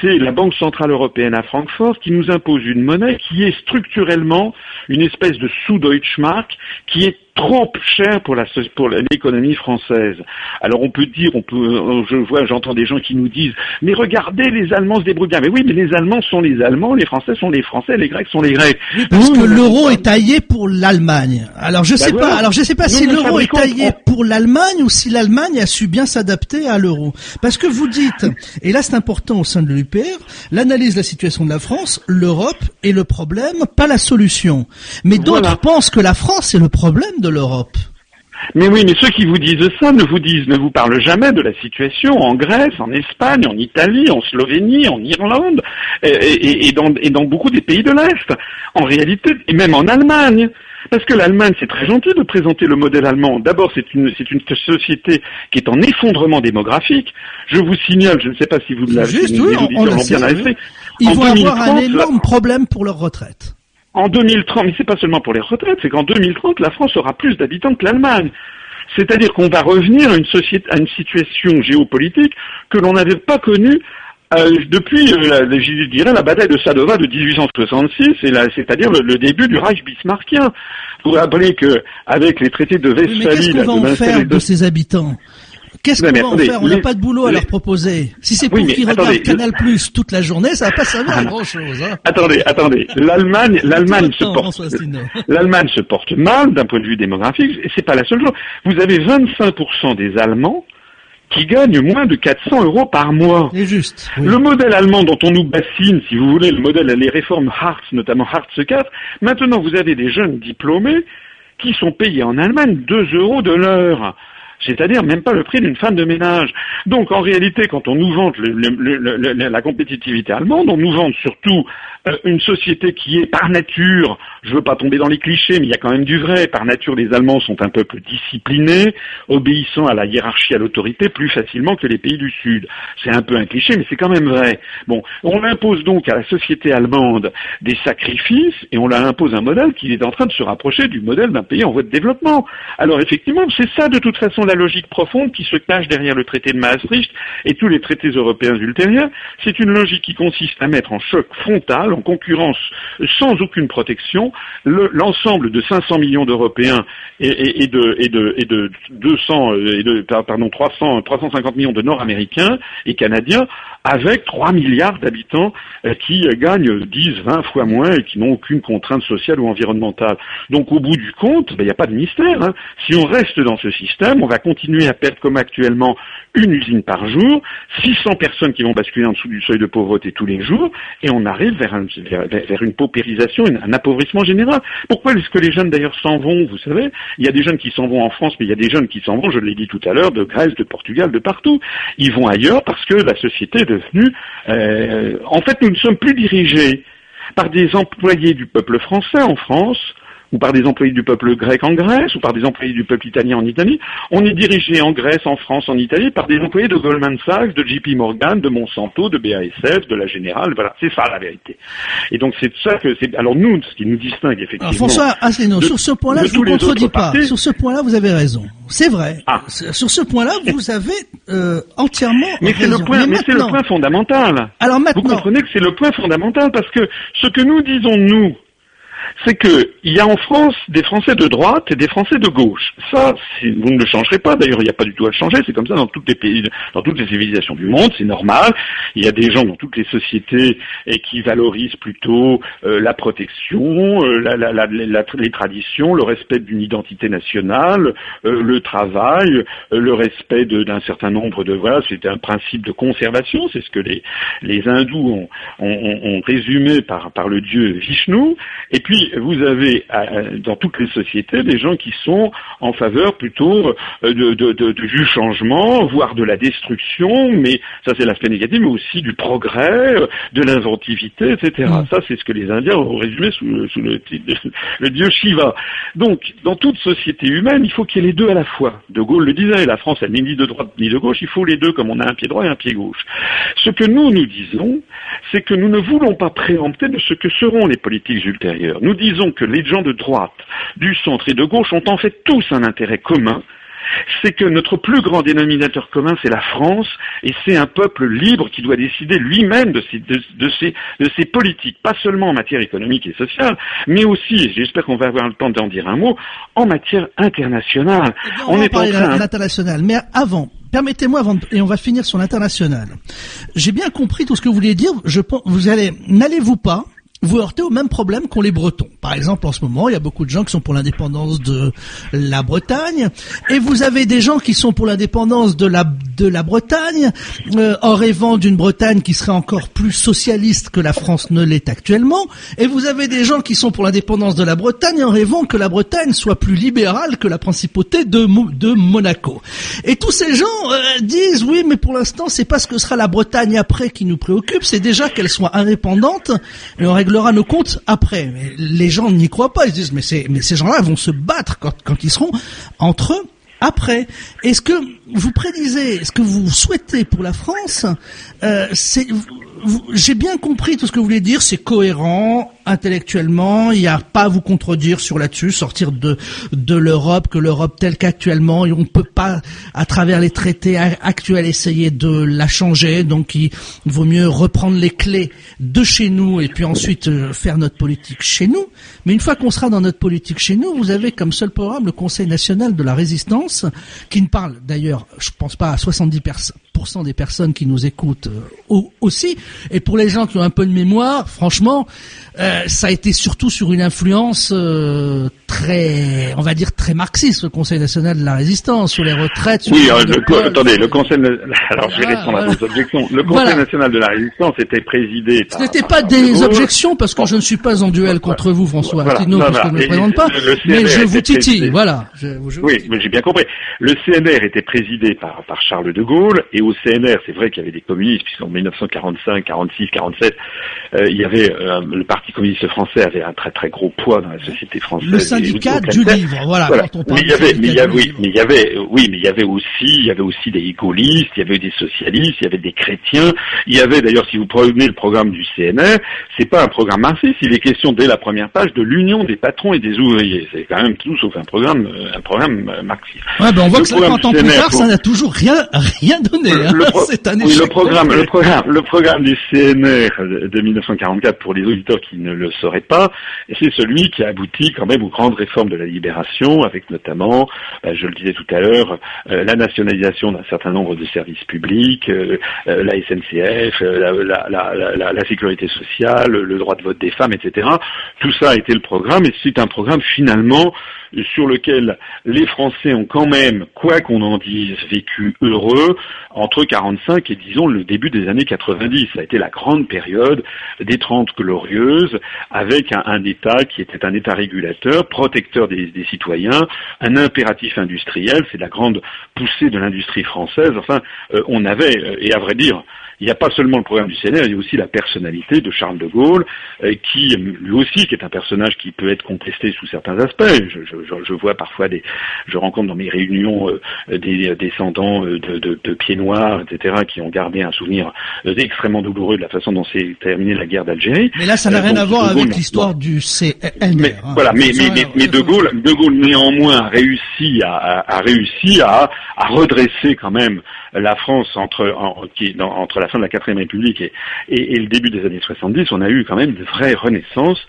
C'est la Banque centrale européenne à Francfort qui nous impose une monnaie qui est structurellement une espèce de sous-Deutschmark qui est trop cher pour la pour l'économie française. Alors on peut dire, on peut, je vois, j'entends des gens qui nous disent, mais regardez, les Allemands se débrouillent bien. Mais oui, mais les Allemands sont les Allemands, les Français sont les Français, les Grecs sont les Grecs. parce que l'euro est taillé pour l'Allemagne. Alors je ben sais pas, alors je sais pas si l'euro est taillé pour l'Allemagne ou si l'Allemagne a su bien s'adapter à l'euro. Parce que vous dites, et là c'est important au sein de l'UPR, l'analyse de la situation de la France, l'Europe est le problème, pas la solution. Mais d'autres pensent que la France est le problème de l'Europe. Mais oui, mais ceux qui vous disent ça ne vous disent, ne vous parlent jamais de la situation en Grèce, en Espagne, en Italie, en Slovénie, en Irlande et, dans, beaucoup des pays de l'Est. En réalité, et même en Allemagne. Parce que l'Allemagne, c'est très gentil de présenter le modèle allemand. D'abord, c'est une, c'est une société qui est en effondrement démographique. Je vous signale, je ne sais pas si vous l'avez Juste, oui, on, bien Ils vont avoir un énorme problème pour leur retraite. En 2030, mais c'est pas seulement pour les retraites, c'est qu'en 2030, la France aura plus d'habitants que l'Allemagne. C'est-à-dire qu'on va revenir à une, société, à une situation géopolitique que l'on n'avait pas connue euh, depuis, euh, je dirais, la bataille de Sadova de 1866, c'est-à-dire le, début du Reich bismarckien. Vous rappelez que avec les traités de Westphalie, mais qu'est-ce qu'on va en faire de ces habitants? Qu'est-ce qu'on va en faire? On n'a pas de boulot à leur proposer. Si c'est pour qu'ils regardent Canal Plus toute la journée, ça va pas servir à grand chose. Hein. Attendez, attendez. L'Allemagne, l'Allemagne se porte, l'Allemagne se porte mal d'un point de vue démographique. Et c'est pas la seule chose. Vous avez 25% des Allemands qui gagnent moins de 400 euros par mois. C'est juste. Le modèle allemand dont on nous bassine, si vous voulez, le modèle, les réformes Hartz, notamment Hartz 4, maintenant vous avez des jeunes diplômés qui sont payés en Allemagne 2 euros de l'heure c'est-à-dire même pas le prix d'une femme de ménage. Donc en réalité, quand on nous vante la compétitivité allemande, on nous vante surtout euh, une société qui est par nature, je veux pas tomber dans les clichés, mais il y a quand même du vrai, par nature les Allemands sont un peuple discipliné, obéissant à la hiérarchie, à l'autorité plus facilement que les pays du Sud. C'est un peu un cliché, mais c'est quand même vrai. Bon, on impose donc à la société allemande des sacrifices et on leur impose un modèle qui est en train de se rapprocher du modèle d'un pays en voie de développement. Alors effectivement, c'est ça de toute façon la logique profonde qui se cache derrière le traité de Maastricht et tous les traités européens ultérieurs. C'est une logique qui consiste à mettre en choc frontal, en concurrence sans aucune protection, l'ensemble de 500 millions d'Européens et, de, et, de, et de 200 et de pardon 300 350 millions de Nord-Américains et Canadiens avec 3 milliards d'habitants euh, qui gagnent 10, 20 fois moins et qui n'ont aucune contrainte sociale ou environnementale. Donc au bout du compte, ben, il n'y a pas de mystère. Hein. Si on reste dans ce système, on va continuer à perdre comme actuellement une usine par jour, 600 personnes qui vont basculer en dessous du seuil de pauvreté tous les jours, et on arrive vers, vers, une paupérisation, un appauvrissement général. Pourquoi est-ce que les jeunes d'ailleurs s'en vont Vous savez, il y a des jeunes qui s'en vont en France, mais il y a des jeunes qui s'en vont, je l'ai dit tout à l'heure, de Grèce, de Portugal, de partout. Ils vont ailleurs parce que la société est devenue... Euh, en fait, nous ne sommes plus dirigés par des employés du peuple français en France, ou par des employés du peuple grec en Grèce, ou par des employés du peuple italien en Italie. On est dirigé en Grèce, en France, en Italie par des employés de Goldman Sachs, de JP Morgan, de Monsanto, de BASF, de la Générale. Voilà, c'est ça la vérité. Et donc c'est ça que c'est. Alors nous, ce qui nous distingue effectivement. Alors François Asselineau, sur ce point-là, je vous contredis pas. Sur ce point-là, vous avez raison. C'est vrai. Ah. Sur ce point-là, vous avez euh, entièrement mais raison. Le point, mais, c'est le point fondamental. Alors maintenant, vous comprenez que c'est le point fondamental parce que ce que nous disons nous c'est qu'il y a en France des Français de droite et des Français de gauche. Ça, vous ne le changerez pas. D'ailleurs, il n'y a pas du tout à le changer. C'est comme ça dans toutes les pays, dans toutes les civilisations du monde. C'est normal. Il y a des gens dans toutes les sociétés qui valorisent plutôt euh, la protection, euh, les traditions, le respect d'une identité nationale, euh, le travail, le respect d'un certain nombre de voilà. C'est un principe de conservation. C'est ce que les, hindous ont, résumé par, par le dieu Vishnu. Et puis vous avez euh, dans toutes les sociétés des gens qui sont en faveur plutôt euh, de, du changement, voire de la destruction, mais ça c'est l'aspect négatif, mais aussi du progrès, euh, de l'inventivité, etc. Mm. Ça c'est ce que les Indiens ont résumé sous, le, le dieu Shiva. Donc, dans toute société humaine, il faut qu'il y ait les deux à la fois. De Gaulle le disait, la France, elle n'est ni de droite ni de gauche, il faut les deux comme on a un pied droit et un pied gauche. Ce que nous, nous disons, c'est que nous ne voulons pas préempter de ce que seront les politiques ultérieures. Nous disons que les gens de droite, du centre et de gauche ont en fait tous un intérêt commun, c'est que notre plus grand dénominateur commun, c'est la France, et c'est un peuple libre qui doit décider lui-même de ses, politiques, pas seulement en matière économique et sociale, mais aussi, et j'espère qu'on va avoir le temps d'en dire un mot, en matière internationale. Eh on, est en train... l'international, mais avant, permettez-moi avant et on va finir sur l'international. J'ai bien compris tout ce que vous voulez dire. Je vous allez, n'allez-vous pas vous heurtez au même problème qu'ont les Bretons. Par exemple, en ce moment, il y a beaucoup de gens qui sont pour l'indépendance de la Bretagne, et vous avez des gens qui sont pour l'indépendance de la de la Bretagne, euh, en rêvant d'une Bretagne qui serait encore plus socialiste que la France ne l'est actuellement, et vous avez des gens qui sont pour l'indépendance de la Bretagne en rêvant que la Bretagne soit plus libérale que la principauté de, de Monaco. Et tous ces gens euh, disent oui, mais pour l'instant, c'est pas ce que sera la Bretagne après qui nous préoccupe, c'est déjà qu'elle soit indépendante réglera nos comptes après. Mais les gens n'y croient pas, ils disent mais, mais ces gens-là vont se battre quand, quand ils seront entre eux après. Est-ce que vous prédisez, ce que vous souhaitez pour la France, euh, j'ai bien compris tout ce que vous voulez dire, c'est cohérent intellectuellement, il n'y a pas à vous contredire sur là-dessus, sortir de de l'Europe, que l'Europe telle qu'actuellement, on ne peut pas à travers les traités actuels essayer de la changer, donc il vaut mieux reprendre les clés de chez nous et puis ensuite euh, faire notre politique chez nous. Mais une fois qu'on sera dans notre politique chez nous, vous avez comme seul programme le Conseil national de la résistance, qui ne parle d'ailleurs, je pense pas à 70% des personnes qui nous écoutent euh, aussi. Et pour les gens qui ont un peu de mémoire, franchement, euh, ça a été surtout sur une influence euh, très, on va dire très marxiste, le Conseil national de la résistance, sur les retraites. oui, le, attendez, le Conseil, alors je vais ah, répondre à vos objections. Le Conseil national de la résistance était présidé. Ce n'était pas des objections parce que je ne suis pas en duel contre vous, François voilà. Artino, parce que je ne me présente pas, mais je vous titille, voilà. oui, mais j'ai bien compris. Le CNR était présidé par, par Charles de Gaulle, et au CNR, c'est vrai qu'il y avait des communistes, puisqu'en 1945, 46, 47, il y avait euh, le Parti communiste communiste français avait un très très gros poids dans la société française. Le syndicat du livre, voilà. Quand on mais il y avait, mais il y avait, oui, mais il y avait, oui, mais il y avait aussi, il y avait aussi des gaullistes, il y avait des socialistes, il y avait des chrétiens. Il y avait d'ailleurs, si vous prenez le programme du CNR, c'est pas un programme marxiste, il est question dès la première page de l'union des patrons et des ouvriers. C'est quand même tout sauf un programme, un programme marxiste. Ouais, ben on voit que 50 ans plus tard, ça n'a toujours rien, rien donné. Hein. C'est un échec. Oui, le programme, le programme, le programme du CNR de 1944 pour les auditeurs qui ne le sauraient pas, c'est celui qui a abouti quand même aux grandes réformes de la libération, avec notamment, euh, je le disais tout à l'heure, euh, la nationalisation d'un certain nombre de services publics, euh, la SNCF, la, la, la, la, sécurité sociale, le droit de vote des femmes, etc. Tout ça a été le programme, et c'est un programme finalement sur lequel les Français ont quand même, quoi qu'on en dise, vécu heureux entre 45 et disons le début des années 90. Ça a été la grande période des Trente glorieuses, avec un, État qui était un État régulateur, protecteur des, des citoyens, un impératif industriel. C'est la grande poussée de l'industrie française. Enfin, euh, on avait, euh, et à vrai dire, il n'y a pas seulement le programme du CNR, il y a aussi la personnalité de Charles de Gaulle, euh, qui lui aussi qui est un personnage qui peut être contesté sous certains aspects. Je, je, je vois parfois des, je rencontre dans mes réunions euh, des descendants euh, de, de, de, pieds noirs, etc., qui ont gardé un souvenir extrêmement douloureux de la façon dont s'est terminée la guerre d'Algérie. Mais là, ça n'a rien à voir avec l'histoire du CNR. Mais, hein. Voilà, mais, mais, mais, de Gaulle, de Gaulle néanmoins a réussi à, a, réussi à, à redresser quand même la France entre, qui, dans, entre la fin de la quatrième République et, et, le début des années 70, on a eu quand même de vraies renaissances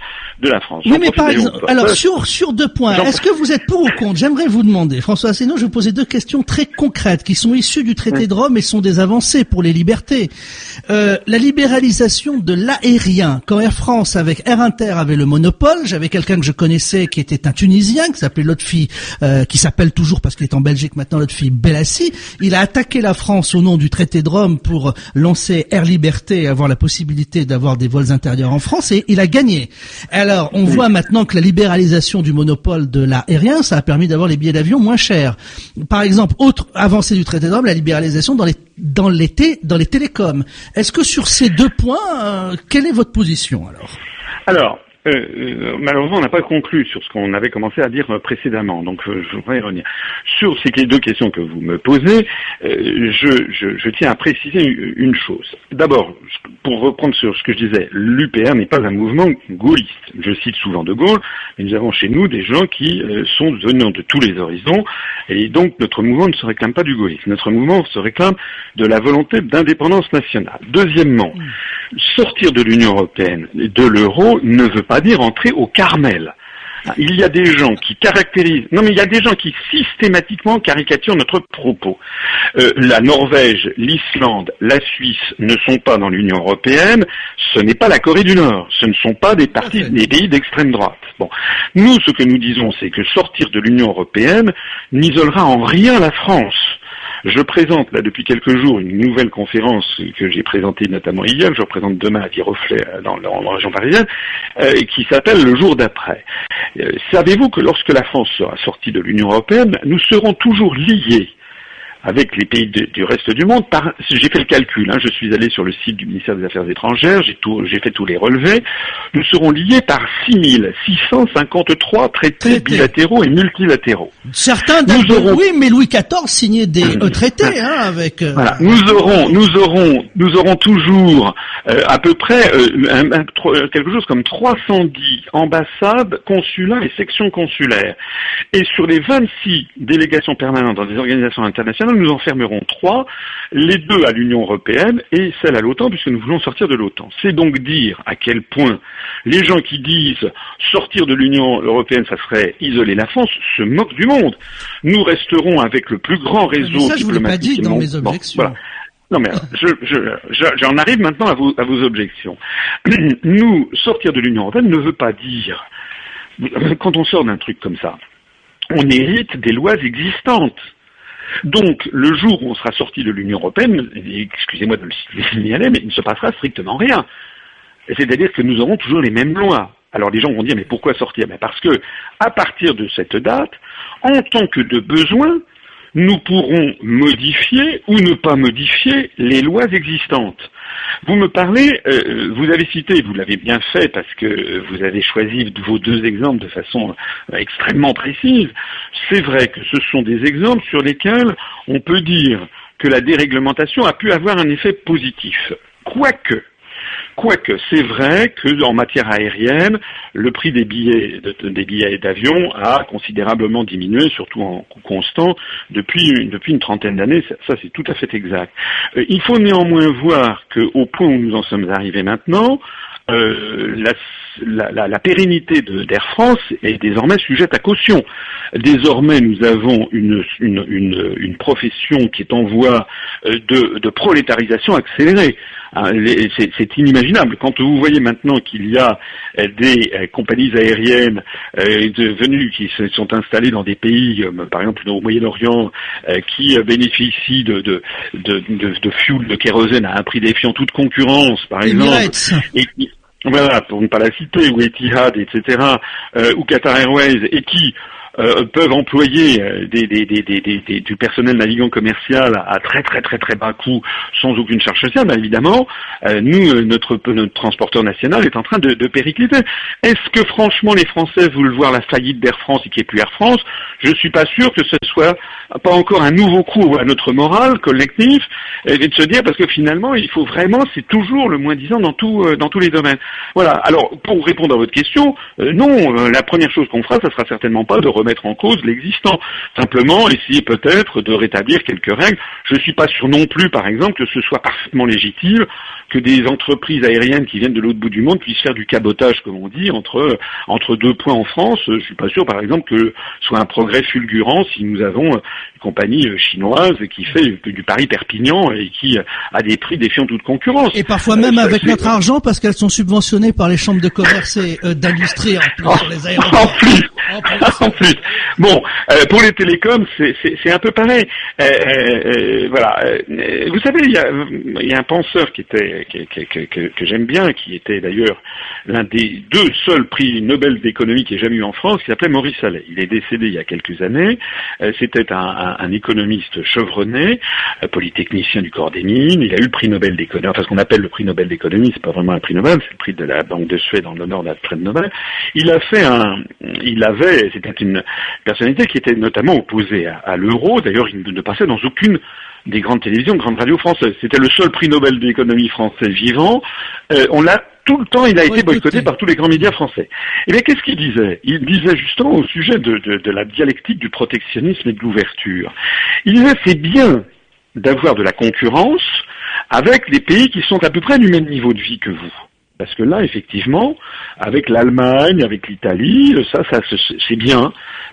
de la France. Oui, mais par exemple, alors sur, sur deux points, est-ce que vous êtes pour ou contre? J'aimerais vous demander, François Asselineau, je vais vous poser deux questions très concrètes qui sont issues du traité de Rome et sont des avancées pour les libertés. Euh, la libéralisation de l'aérien, quand Air France avec Air Inter avait le monopole, j'avais quelqu'un que je connaissais qui était un Tunisien, qui s'appelait Lotfi, euh, qui s'appelle toujours parce qu'il est en Belgique maintenant Lotfi Bellassi, il a attaqué la France au nom du traité de Rome pour lancer Air Liberté avoir la possibilité d'avoir des vols intérieurs en France et il a gagné. Alors, on voit maintenant que la libéralisation du monopole de l'aérien, ça a permis d'avoir les billets d'avion moins chers. Par exemple, autre avancée du traité de la libéralisation dans les dans les, dans les télécoms. Est-ce que sur ces deux points, euh, quelle est votre position alors? Alors, euh, euh, malheureusement, on n'a pas conclu sur ce qu'on avait commencé à dire précédemment, donc euh, je voudrais y revenir. Sur ces deux questions que vous me posez, je, je, je, tiens à préciser une chose. D'abord, pour reprendre sur ce que je disais, l'UPR n'est pas un mouvement gaulliste. Je cite souvent De Gaulle, mais nous avons chez nous des gens qui sont venant de tous les horizons, et donc notre mouvement ne se réclame pas du gaullisme. Notre mouvement se réclame de la volonté d'indépendance nationale. Deuxièmement, sortir de l'Union européenne et de l'euro ne veut pas dire entrer au Carmel. Il y a des gens qui caractérisent, non mais il y a des gens qui systématiquement caricaturent notre propos. Euh, la Norvège, l'Islande, la Suisse ne sont pas dans l'Union européenne, ce n'est pas la Corée du Nord, ce ne sont pas des partis, des pays d'extrême droite. Bon, nous ce que nous disons, c'est que sortir de l'Union européenne n'isolera en rien la France. Je présente là depuis quelques jours une nouvelle conférence que j'ai présentée notamment hier, je représente demain à Viroflay euh, dans, dans, la région parisienne, euh, qui s'appelle le jour d'après. Euh, savez-vous que lorsque la France sera sortie de l'Union européenne, nous serons toujours liés avec les pays du reste du monde. j'ai fait le calcul, hein, je suis allé sur le site du ministère des Affaires étrangères, j'ai, fait tous les relevés. Nous serons liés par 6653 traités bilatéraux et multilatéraux. Certains nous aurons... oui, mais Louis XIV signait des euh, traités hein, avec. Euh, voilà. Nous aurons, nous aurons, nous aurons toujours euh, à peu près quelque chose comme 310 ambassades, consulats et sections consulaires. Et sur les 26 délégations permanentes dans des organisations internationales nous enfermerons trois, les deux à l'Union européenne et celle à l'OTAN, puisque nous voulons sortir de l'OTAN. C'est donc dire à quel point les gens qui disent sortir de l'Union européenne, ça serait isoler la France, se moquent du monde. Nous resterons avec le plus grand réseau ça, diplomatique. Je vous pas dit dans mes objections. Non mais j'en arrive maintenant à vos, à vos objections. Nous, sortir de l'Union européenne ne veut pas dire, quand on sort d'un truc comme ça, on hérite des lois existantes. Donc, le jour où on sera sorti de l'Union européenne, excusez-moi de le signaler, mais il ne se passera strictement rien. C'est-à-dire que nous aurons toujours les mêmes lois. Alors les gens vont dire, mais pourquoi sortir? Mais Parce que, à partir de cette date, en tant que de besoin, nous pourrons modifier ou ne pas modifier les lois existantes. Vous me parlez, euh, vous avez cité, vous l'avez bien fait parce que vous avez choisi vos deux exemples de façon euh, extrêmement précise. C'est vrai que ce sont des exemples sur lesquels on peut dire que la déréglementation a pu avoir un effet positif. Quoique, Quoique, c'est vrai que en matière aérienne, le prix des billets des billets d'avion a considérablement diminué, surtout en coût constant, depuis une, trentaine d'années. Ça, c'est tout à fait exact. Euh, il faut néanmoins voir qu'au point où nous en sommes arrivés maintenant, euh, la, pérennité d'Air France est désormais sujette à caution. Désormais, nous avons une, profession qui est en voie euh, de prolétarisation accélérée. Ah, c'est inimaginable. Quand vous voyez maintenant qu'il y a euh, des euh, compagnies aériennes venues qui se sont installées dans des pays, par exemple au Moyen-Orient, qui bénéficient de, de, de, de, fuel, de kérosène à un prix défiant toute concurrence, par exemple, et voilà, pour ne pas la citer, ou Etihad, etc., ou Qatar Airways, et qui euh, peuvent employer euh, des, des, des, du personnel navigant commercial à très très très très bas coût sans aucune charge sociale, ben évidemment, euh, nous, notre, notre transporteur national est en train de, de péricliter. Est-ce que franchement les Français veulent voir la faillite d'Air France et n'y ait plus Air France? Je ne suis pas sûr que ce soit pas encore un nouveau coup à notre morale collectif et de se dire parce que finalement il faut vraiment c'est toujours le moins disant dans tout dans tous les domaines. Voilà. Alors pour répondre à votre question, non, la première chose qu'on fera, ça sera certainement pas de mettre en cause l'existant. Simplement, essayer peut-être de rétablir quelques règles. Je ne suis pas sûr non plus, par exemple, que ce soit parfaitement légitime que des entreprises aériennes qui viennent de l'autre bout du monde puissent faire du cabotage, comme on dit, entre, entre deux points en France. Je ne suis pas sûr, par exemple, que ce soit un progrès fulgurant si nous avons une compagnie chinoise qui fait du Paris-Perpignan et qui a des prix défiant toute concurrence. Et parfois même euh, avec notre argent, parce qu'elles sont subventionnées par les chambres de commerce et euh, d'industrie en plus les aéroports. En plus. Bon, euh, pour les télécoms, c'est un peu pareil. Euh, euh, voilà. vous savez, il y a, y a, un penseur qui était que, que j'aime bien, qui était d'ailleurs l'un des deux seuls prix Nobel d'économie qui ait jamais eu en France, qui s'appelait Maurice Allais. Il est décédé il y a quelques années. C'était un, un, économiste chevronné, polytechnicien du corps des mines. Il a eu le prix Nobel d'économie. Enfin, ce qu'on appelle le prix Nobel d'économie, c'est pas vraiment un prix Nobel, c'est le prix de la Banque de Suède en l'honneur d'Alfred Nobel. Il a fait un, il avait, c'était une personnalité qui était notamment opposée à, l'euro. D'ailleurs, il ne passait dans aucune des grandes télévisions, grandes radios françaises. C'était le seul prix Nobel d'économie français vivant. Euh, on l'a tout le temps, il a été boycotté par tous les grands médias français. Et eh bien, qu'est-ce qu'il disait? Il disait justement au sujet de, de la dialectique du protectionnisme et de l'ouverture. Il disait c'est bien d'avoir de la concurrence avec les pays qui sont à peu près du même niveau de vie que vous. Parce que là, effectivement, avec l'Allemagne, avec l'Italie, ça, ça c'est bien.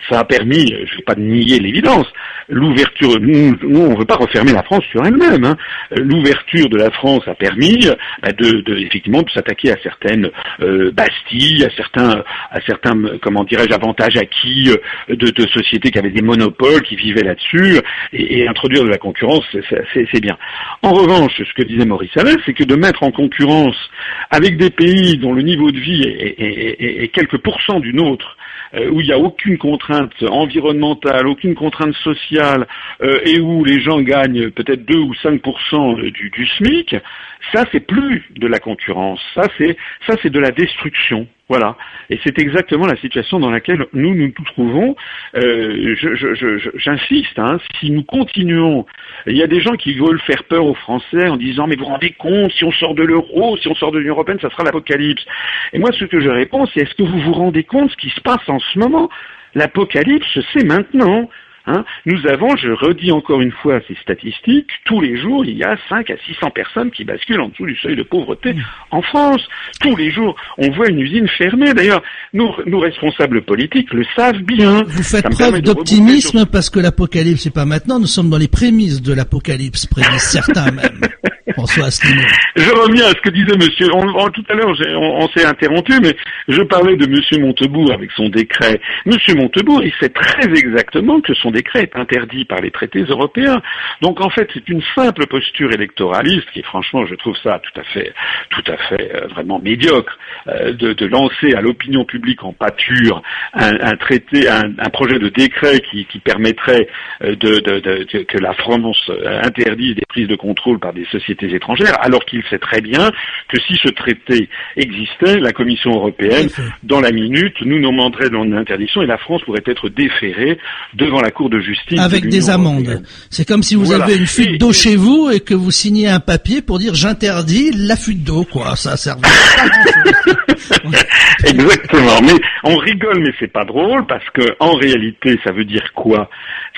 Ça a permis, je ne vais pas nier l'évidence, l'ouverture. Nous, on ne veut pas refermer la France sur elle-même. Hein. L'ouverture de la France a permis, bah, de, de, effectivement, de s'attaquer à certaines euh, bastilles, à certains, à certains, comment dirais-je, avantages acquis euh, de, de, sociétés qui avaient des monopoles, qui vivaient là-dessus, et, et, introduire de la concurrence, c'est bien. En revanche, ce que disait Maurice Allais, c'est que de mettre en concurrence avec des pays dont le niveau de vie est, quelques pourcents du nôtre, euh, où il n'y a aucune contrainte environnementale, aucune contrainte sociale, euh, et où les gens gagnent peut-être 2 ou 5 du, du SMIC, ça c'est plus de la concurrence, ça c'est ça c'est de la destruction. Voilà. Et c'est exactement la situation dans laquelle nous nous nous trouvons. Euh, J'insiste, hein, si nous continuons, il y a des gens qui veulent faire peur aux Français en disant mais vous vous rendez compte, si on sort de l'euro, si on sort de l'Union européenne, ça sera l'apocalypse. Et moi, ce que je réponds, c'est est-ce que vous vous rendez compte ce qui se passe en ce moment? L'apocalypse, c'est maintenant. Hein. Nous avons, je redis encore une fois ces statistiques, tous les jours, il y a 5 à 600 personnes qui basculent en dessous du seuil de pauvreté en France. Tous les jours, on voit une usine fermée. D'ailleurs, nous, nous responsables politiques le savent bien. Vous faites preuve d'optimisme parce que l'apocalypse, c'est pas maintenant, nous sommes dans les prémices de l'apocalypse, prémices certains même. François Je reviens à ce que disait monsieur, tout à l'heure, on, s'est interrompu, mais je parlais de monsieur Montebourg avec son décret. Monsieur Montebourg, il sait très exactement que son son décret est interdit par les traités européens. Donc en fait, c'est une simple posture électoraliste qui, franchement, je trouve ça tout à fait, tout à fait euh, vraiment médiocre, euh, de, de, lancer à l'opinion publique en pâture un, un traité, un, un, projet de décret qui, qui permettrait euh, de, de, que la France interdise des prises de contrôle par des sociétés étrangères, alors qu'il sait très bien que si ce traité existait, la Commission européenne, dans la minute, nous demanderait dans l'interdiction et la France pourrait être déférée devant la Cour de justice. Avec des amendes. C'est comme si vous avez une fuite d'eau chez vous et que vous signez un papier pour dire j'interdis la fuite d'eau, quoi. Ça sert Exactement. Mais on rigole, mais c'est pas drôle parce que en réalité, ça veut dire quoi?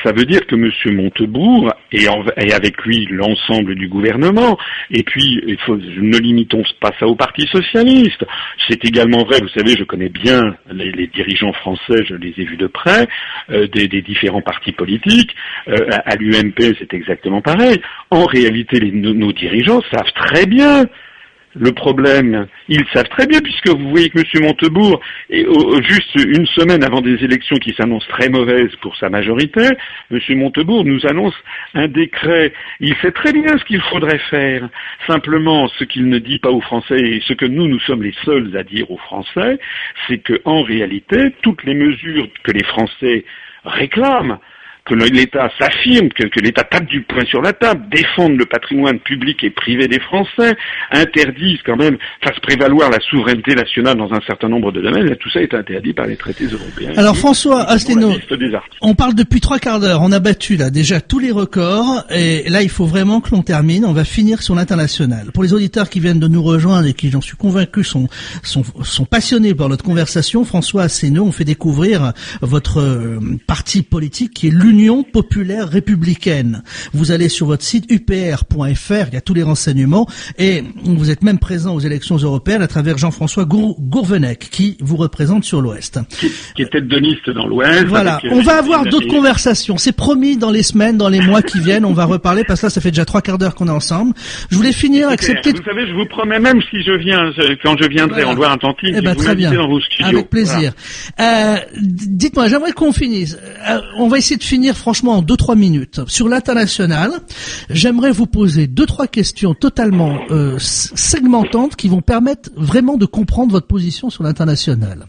Ça veut dire que M. Montebourg et, avec lui l'ensemble du gouvernement. Et puis, il faut, ne limitons pas ça au Parti socialiste. C'est également vrai. Vous savez, je connais bien les, dirigeants français, je les ai vus de près, euh, des, différents partis politiques. Euh, à, l'UMP, c'est exactement pareil. En réalité, nos dirigeants savent très bien le problème. Ils savent très bien, puisque vous voyez que M. Montebourg, juste une semaine avant des élections qui s'annoncent très mauvaises pour sa majorité, M. Montebourg nous annonce un décret. Il sait très bien ce qu'il faudrait faire. Simplement, ce qu'il ne dit pas aux Français et ce que nous, nous sommes les seuls à dire aux Français, c'est que, en réalité, toutes les mesures que les Français réclament, que l'État s'affirme, que, l'État tape du poing sur la table, défende le patrimoine public et privé des Français, interdise quand même, fasse prévaloir la souveraineté nationale dans un certain nombre de domaines, tout ça est interdit par les traités européens. Alors François Asselineau, on parle depuis trois quarts d'heure, on a battu là déjà tous les records, et là il faut vraiment que l'on termine, on va finir sur l'international. Pour les auditeurs qui viennent de nous rejoindre et qui, j'en suis convaincu, sont, sont, sont passionnés par notre conversation, François Asselineau, on fait découvrir votre euh, parti politique qui est l'Union Union populaire républicaine. Vous allez sur votre site upr.fr, il y a tous les renseignements, et vous êtes même présent aux élections européennes à travers Jean-François Gourvenec, qui vous représente sur l'Ouest. Qui, est tête de liste dans l'Ouest. Voilà, on va avoir d'autres conversations. C'est promis dans les semaines, dans les mois qui viennent, on va reparler, parce que là, ça fait déjà trois quarts d'heure qu'on est ensemble. Je voulais finir, accepter... Vous savez, je vous promets, même si je viens, quand je viendrai en voir un tanti, eh ben, très bien. dans vos studios. Avec plaisir. Euh, dites-moi, j'aimerais qu'on finisse. Euh, on va essayer de finir franchement en deux trois minutes sur l'international. J'aimerais vous poser deux trois questions totalement euh, segmentantes qui vont permettre vraiment de comprendre votre position sur l'international.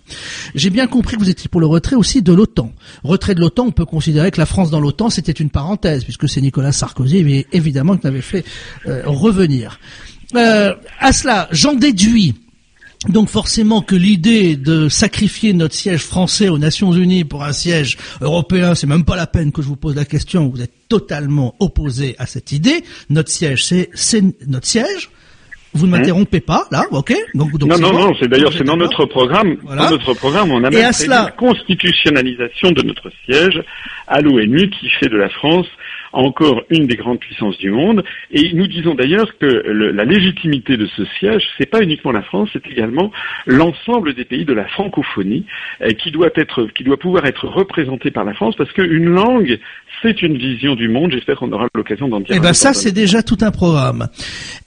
J'ai bien compris que vous étiez pour le retrait aussi de l'OTAN. Retrait de l'OTAN, on peut considérer que la France dans l'OTAN c'était une parenthèse puisque c'est Nicolas Sarkozy évidemment qui l'avait fait euh, revenir. Euh, à cela, j'en déduis donc forcément que l'idée de sacrifier notre siège français aux Nations Unies pour un siège européen, c'est même pas la peine que je vous pose la question. Vous êtes totalement opposé à cette idée. Notre siège, c'est notre siège. Vous ne hein m'interrompez pas, là, ok donc, Non, non, non, c'est d'ailleurs c'est dans notre programme. Dans notre programme, on a même la constitutionnalisation de notre siège à l'ONU qui fait de la France encore une des grandes puissances du monde. Et nous disons d'ailleurs que la légitimité de ce siège, c'est pas uniquement la France, c'est également l'ensemble des pays de la francophonie euh, qui doit être, qui doit pouvoir être représenté par la France, parce qu'une langue, c'est une vision du monde. J'espère qu'on aura l'occasion d'en dire. Eh ben ça, c'est déjà tout un programme.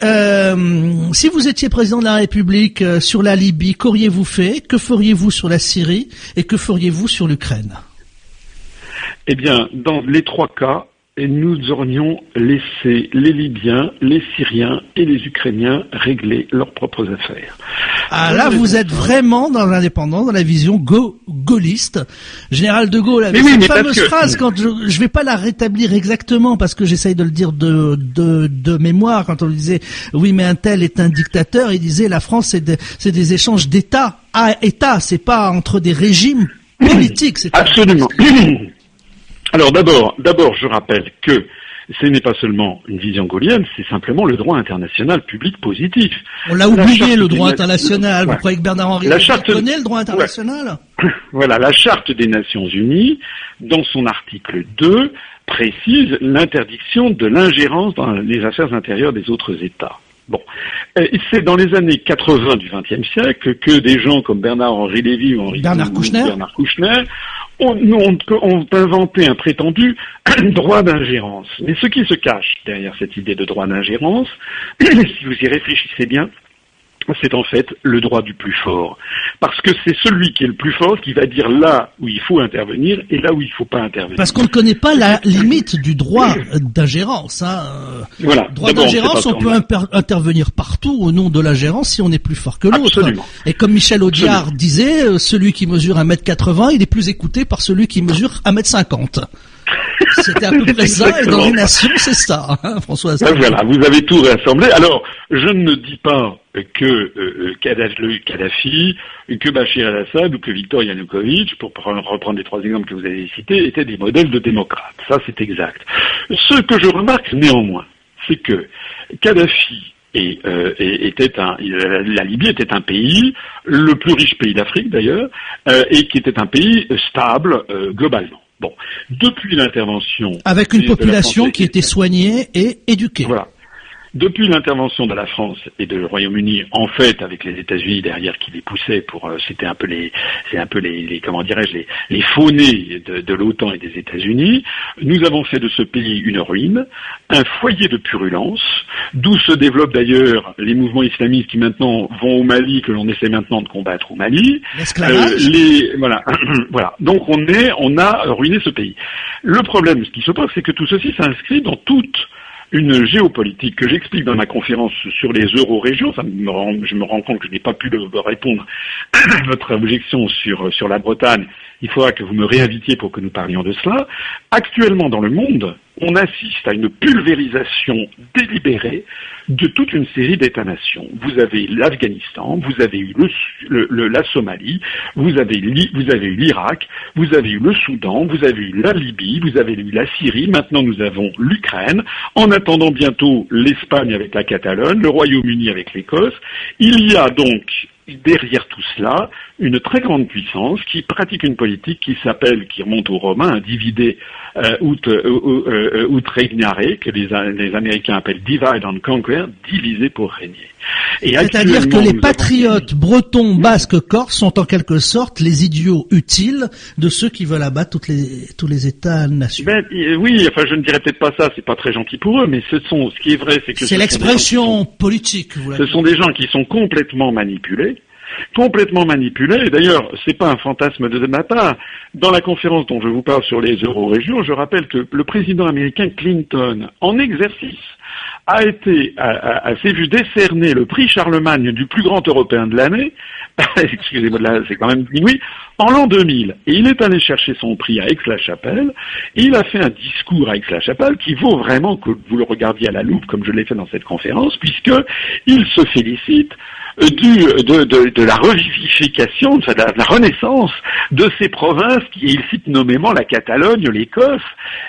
Euh, si vous étiez président de la République euh, sur la Libye, qu'auriez-vous fait? Que feriez-vous sur la Syrie? Et que feriez-vous sur l'Ukraine? Eh bien, dans les trois cas, et nous aurions laissé les Libyens, les Syriens et les Ukrainiens régler leurs propres affaires. Ah là, vous êtes vraiment dans l'indépendance, dans la vision gaulliste. Général de Gaulle avait cette fameuse phrase, quand je, ne vais pas la rétablir exactement parce que j'essaye de le dire de, de, de, mémoire, quand on disait oui mais un tel est un dictateur, il disait la France c'est de, des échanges d'État à État, c'est pas entre des régimes politiques. Absolument. Alors d'abord, d'abord, je rappelle que ce n'est pas seulement une vision gaulienne, c'est simplement le droit international public positif. On l'a oublié le droit international. Vous croyez que Bernard Henry la charte... connaît le droit international Voilà, la charte des Nations Unies, dans son article 2, précise l'interdiction de l'ingérence dans les affaires intérieures des autres États. Bon, c'est dans les années 80 du XXe siècle que des gens comme Bernard-Henri Lévy ou Henri Bernard Kouchner, Bernard Kouchner ont, ont, inventé un prétendu droit d'ingérence. Mais ce qui se cache derrière cette idée de droit d'ingérence, si vous y réfléchissez bien, c'est en fait le droit du plus fort. Parce que c'est celui qui est le plus fort qui va dire là où il faut intervenir et là où il ne faut pas intervenir. Parce qu'on ne connaît pas la limite du droit d'ingérence. Hein. Voilà. Droit d'ingérence, on peut intervenir partout au nom de la gérance si on est plus fort que l'autre. Et comme Michel Audiard disait, euh, celui qui mesure 1m80, il est plus écouté par celui qui mesure 1m50. C'était à peu près ça, et dans une nation, c'est ça, hein, François. Ben voilà, vous avez tout réassemblé. Alors, je ne dis pas que euh, Kadhafi, que Bachir el-Assad ou que Viktor Yanukovych, pour reprendre les trois exemples que vous avez cités, étaient des modèles de démocrates. Ça, c'est exact. Ce que je remarque néanmoins, c'est que Kadhafi euh, était un, la Libye était un pays, le plus riche pays d'Afrique d'ailleurs, euh, et qui était un pays stable euh, globalement. Bon, depuis l'intervention. Avec une population qui était soignée et éduquée. Voilà. Depuis l'intervention de la France et du Royaume-Uni, en fait, avec les États-Unis derrière qui les poussaient pour, euh, c'était un peu les, c'est un peu les, comment dirais-je, les, les faunés de, de l'OTAN et des États-Unis, nous avons fait de ce pays une ruine, un foyer de purulence, d'où se développent d'ailleurs les mouvements islamistes qui maintenant vont au Mali, que l'on essaie maintenant de combattre au Mali. Euh, les, voilà, voilà. Donc on est, on a ruiné ce pays. Le problème, ce qui se passe, c'est que tout ceci s'inscrit dans toute une géopolitique que j'explique dans ma conférence sur les euro-régions. Je me rends compte que je n'ai pas pu répondre à votre objection sur, sur la Bretagne. Il faudra que vous me réinvitiez pour que nous parlions de cela. Actuellement dans le monde, on assiste à une pulvérisation délibérée de toute une série d'États-nations. Vous avez l'Afghanistan, vous avez eu la Somalie, vous avez, vous avez eu l'Irak, vous avez eu le Soudan, vous avez eu la Libye, vous avez eu la Syrie, maintenant nous avons l'Ukraine, en attendant bientôt l'Espagne avec la Catalogne, le Royaume-Uni avec l'Écosse. Il y a donc derrière tout cela une très grande puissance qui pratique une politique qui s'appelle, qui remonte aux Romains, un dividé euh, ut, euh, euh, regnare, que les, les, Américains appellent divide and conquer, diviser pour régner. C'est-à-dire que les patriotes bretons, basques, corses sont en quelque sorte les idiots utiles de ceux qui veulent abattre toutes les, tous les États-nations. Ben, oui, enfin je ne dirais peut-être pas ça, c'est pas très gentil pour eux, mais ce sont, ce qui est vrai, c'est que c'est l'expression politique. Vous ce sont des gens qui sont complètement manipulés complètement manipulé. Et d'ailleurs, c'est pas un fantasme de ma part. Dans la conférence dont je vous parle sur les euro-régions, je rappelle que le président américain Clinton, en exercice, a été, s'est vu décerner le prix Charlemagne du plus grand européen de l'année, excusez-moi, c'est quand même inouï, en l'an 2000. Et il est allé chercher son prix à Aix-la-Chapelle, et il a fait un discours à Aix-la-Chapelle qui vaut vraiment que vous le regardiez à la loupe, comme je l'ai fait dans cette conférence, puisque il se félicite du, de, de, de, la revivification, de la, renaissance de ces provinces qui, il cite nommément la Catalogne, l'Écosse.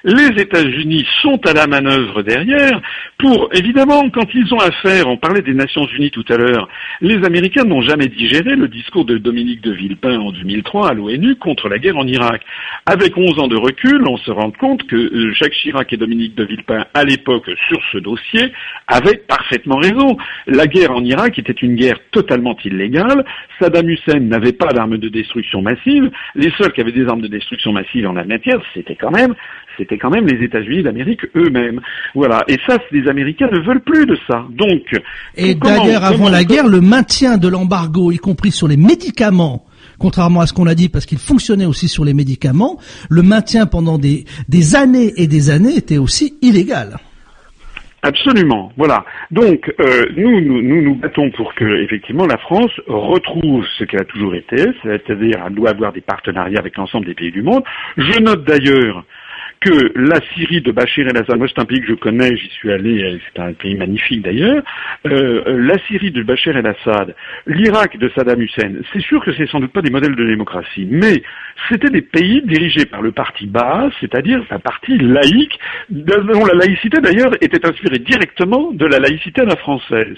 Les États-Unis sont à la manœuvre derrière pour, évidemment, quand ils ont affaire, on parlait des Nations Unies tout à l'heure, les Américains n'ont jamais digéré le discours de Dominique de Villepin en 2003 à l'ONU contre la guerre en Irak. Avec 11 ans de recul, on se rend compte que euh, Jacques Chirac et Dominique de Villepin, à l'époque, sur ce dossier, avaient parfaitement raison. La guerre en Irak était une guerre totalement illégale. Saddam Hussein n'avait pas d'armes de destruction massive. Les seuls qui avaient des armes de destruction massive en la matière, c'était quand même, c'était quand même les États-Unis d'Amérique eux-mêmes. Voilà. Et ça, les Américains ne veulent plus de ça. Donc. Et d'ailleurs, avant la guerre, le maintien de l'embargo, y compris sur les médicaments, contrairement à ce qu'on a dit, parce qu'il fonctionnait aussi sur les médicaments, le maintien pendant des, des années et des années était aussi illégal. Absolument, voilà. Donc euh, nous, nous, nous nous battons pour que effectivement la France retrouve ce qu'elle a toujours été, c'est-à-dire elle doit avoir des partenariats avec l'ensemble des pays du monde. Je note d'ailleurs que la Syrie de Bachir el-Assad, moi c'est un pays que je connais, j'y suis allé, euh, c'est un pays magnifique d'ailleurs, euh, euh, la Syrie de Bachir el-Assad, l'Irak de Saddam Hussein, c'est sûr que c'est sans doute pas des modèles de démocratie, mais c'était des pays dirigés par le parti Baas, c'est-à-dire un parti laïque, dont la laïcité d'ailleurs était inspirée directement de la laïcité à la française.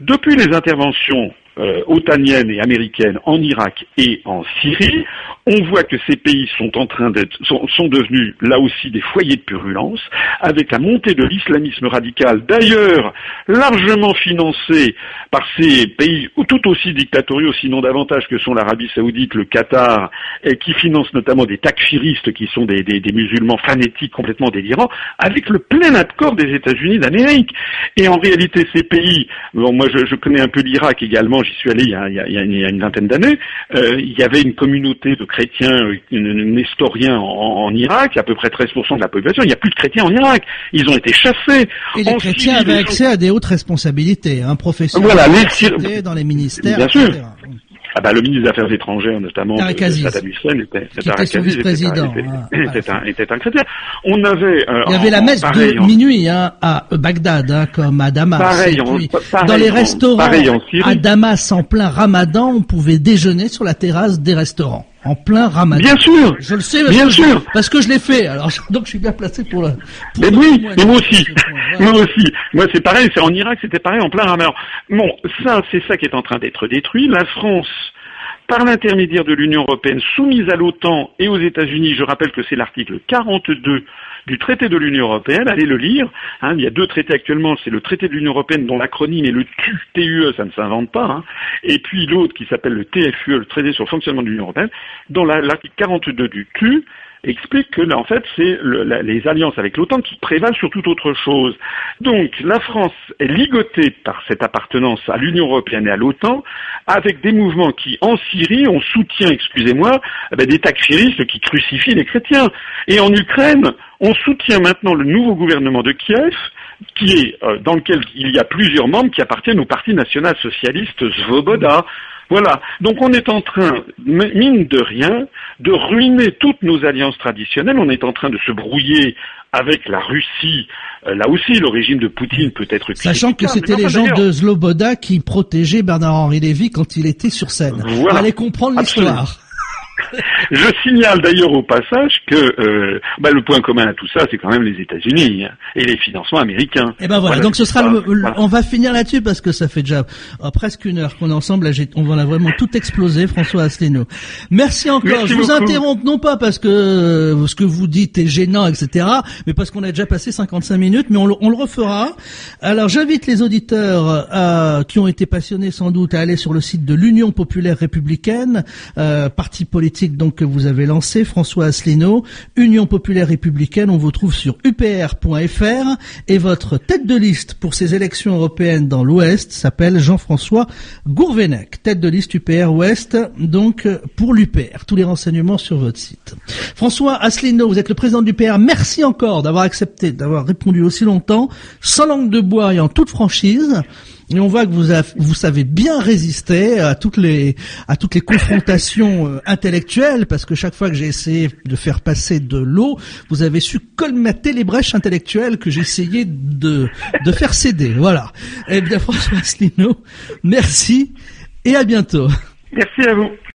Depuis les interventions euh, otanienne et américaine en Irak et en Syrie, on voit que ces pays sont en train d'être, sont, sont, devenus là aussi des foyers de purulence, avec la montée de l'islamisme radical, d'ailleurs largement financé par ces pays tout aussi dictatoriaux, sinon davantage que sont l'Arabie Saoudite, le Qatar, qui financent notamment des takfiristes qui sont des, des, musulmans fanatiques complètement délirants, avec le plein accord des États-Unis d'Amérique. Et en réalité, ces pays, bon, moi je, je connais un peu l'Irak également, Liban, j'y suis allé il y a, il y a, une vingtaine d'années, euh, il y avait une communauté de chrétiens nestoriens en, en, Irak, à peu près 13% de la population. Il n'y a plus de chrétiens en Irak. Ils ont été chassés. Et les chrétiens avaient accès à des hautes responsabilités, un hein, professeur voilà, les... dans les ministères, Bien sûr. Ah bah, le ministre des Affaires étrangères, notamment Saddam Hussein, était, était, était vice-président. Était, un, était un chrétien. On avait... Euh, Il y avait la messe de minuit hein, à Bagdad, hein, comme à Damas. Pareil, dans les restaurants à Damas, en plein ramadan, on pouvait déjeuner sur la terrasse des restaurants en plein ramadan. Bien sûr. Je le sais parce, bien que, sûr. Je, parce que je l'ai fait. Alors donc je suis bien placé pour le. mais oui, mais moi aussi. Moi aussi. Moi c'est pareil. C'est en Irak, c'était pareil en plein ramadan. Bon, ça c'est ça qui est en train d'être détruit. La France par l'intermédiaire de l'Union européenne soumise à l'OTAN et aux États-Unis, je rappelle que c'est l'article 42 du traité de l'Union européenne, allez le lire, hein, il y a deux traités actuellement, c'est le traité de l'Union européenne dont l'acronyme est le TUE, ça ne s'invente pas, hein, et puis l'autre qui s'appelle le TFUE, le traité sur le fonctionnement de l'Union européenne, dont l'article 42 du TU explique que, là, en fait, c'est les alliances avec l'OTAN qui prévalent sur toute autre chose. Donc, la France est ligotée par cette appartenance à l'Union européenne et à l'OTAN, avec des mouvements qui, en Syrie, on soutient, excusez-moi, eh ben, des takfiristes qui crucifient les chrétiens. Et en Ukraine, on soutient maintenant le nouveau gouvernement de Kiev, qui est euh, dans lequel il y a plusieurs membres qui appartiennent au Parti national socialiste Svoboda. Voilà. Donc on est en train, mine de rien, de ruiner toutes nos alliances traditionnelles. On est en train de se brouiller avec la Russie. Euh, là aussi, le régime de Poutine peut être Sachant que c'était les gens de Sloboda qui protégeaient Bernard-Henri Lévy quand il était sur scène. Voilà. Allez comprendre l'histoire. Je signale d'ailleurs au passage que euh, bah, le point commun à tout ça, c'est quand même les États-Unis hein, et les financements américains. Et eh ben voilà, donc ce sera le, on va finir là-dessus parce que ça fait déjà euh, presque une heure qu'on est ensemble. Là, on va vraiment tout exploser, François Asselineau. Merci encore. je vous interromps non pas parce que euh, ce que vous dites est gênant, etc., mais parce qu'on a déjà passé 55 minutes, mais on le, on le refera. Alors j'invite les auditeurs euh, qui ont été passionnés sans doute à aller sur le site de l'Union populaire républicaine, parti politique donc que vous avez lancé, François Asselineau, Union populaire républicaine. On vous trouve sur upr.fr et votre tête de liste pour ces élections européennes dans l'Ouest s'appelle Jean-François Gourvenec, tête de liste UPR Ouest, donc pour l'UPR. Tous les renseignements sur votre site. François Asselineau, vous êtes le président de l'UPR. Merci encore d'avoir accepté, d'avoir répondu aussi longtemps, sans langue de bois et en toute franchise. Et on voit que vous, vous savez bien résister à toutes les à toutes les confrontations euh, intellectuelles, parce que chaque fois que j'ai essayé de faire passer de l'eau, vous avez su colmater les brèches intellectuelles que j'essayais de de faire céder. Voilà. Eh bien, François Asselineau, merci et à bientôt. Merci à vous.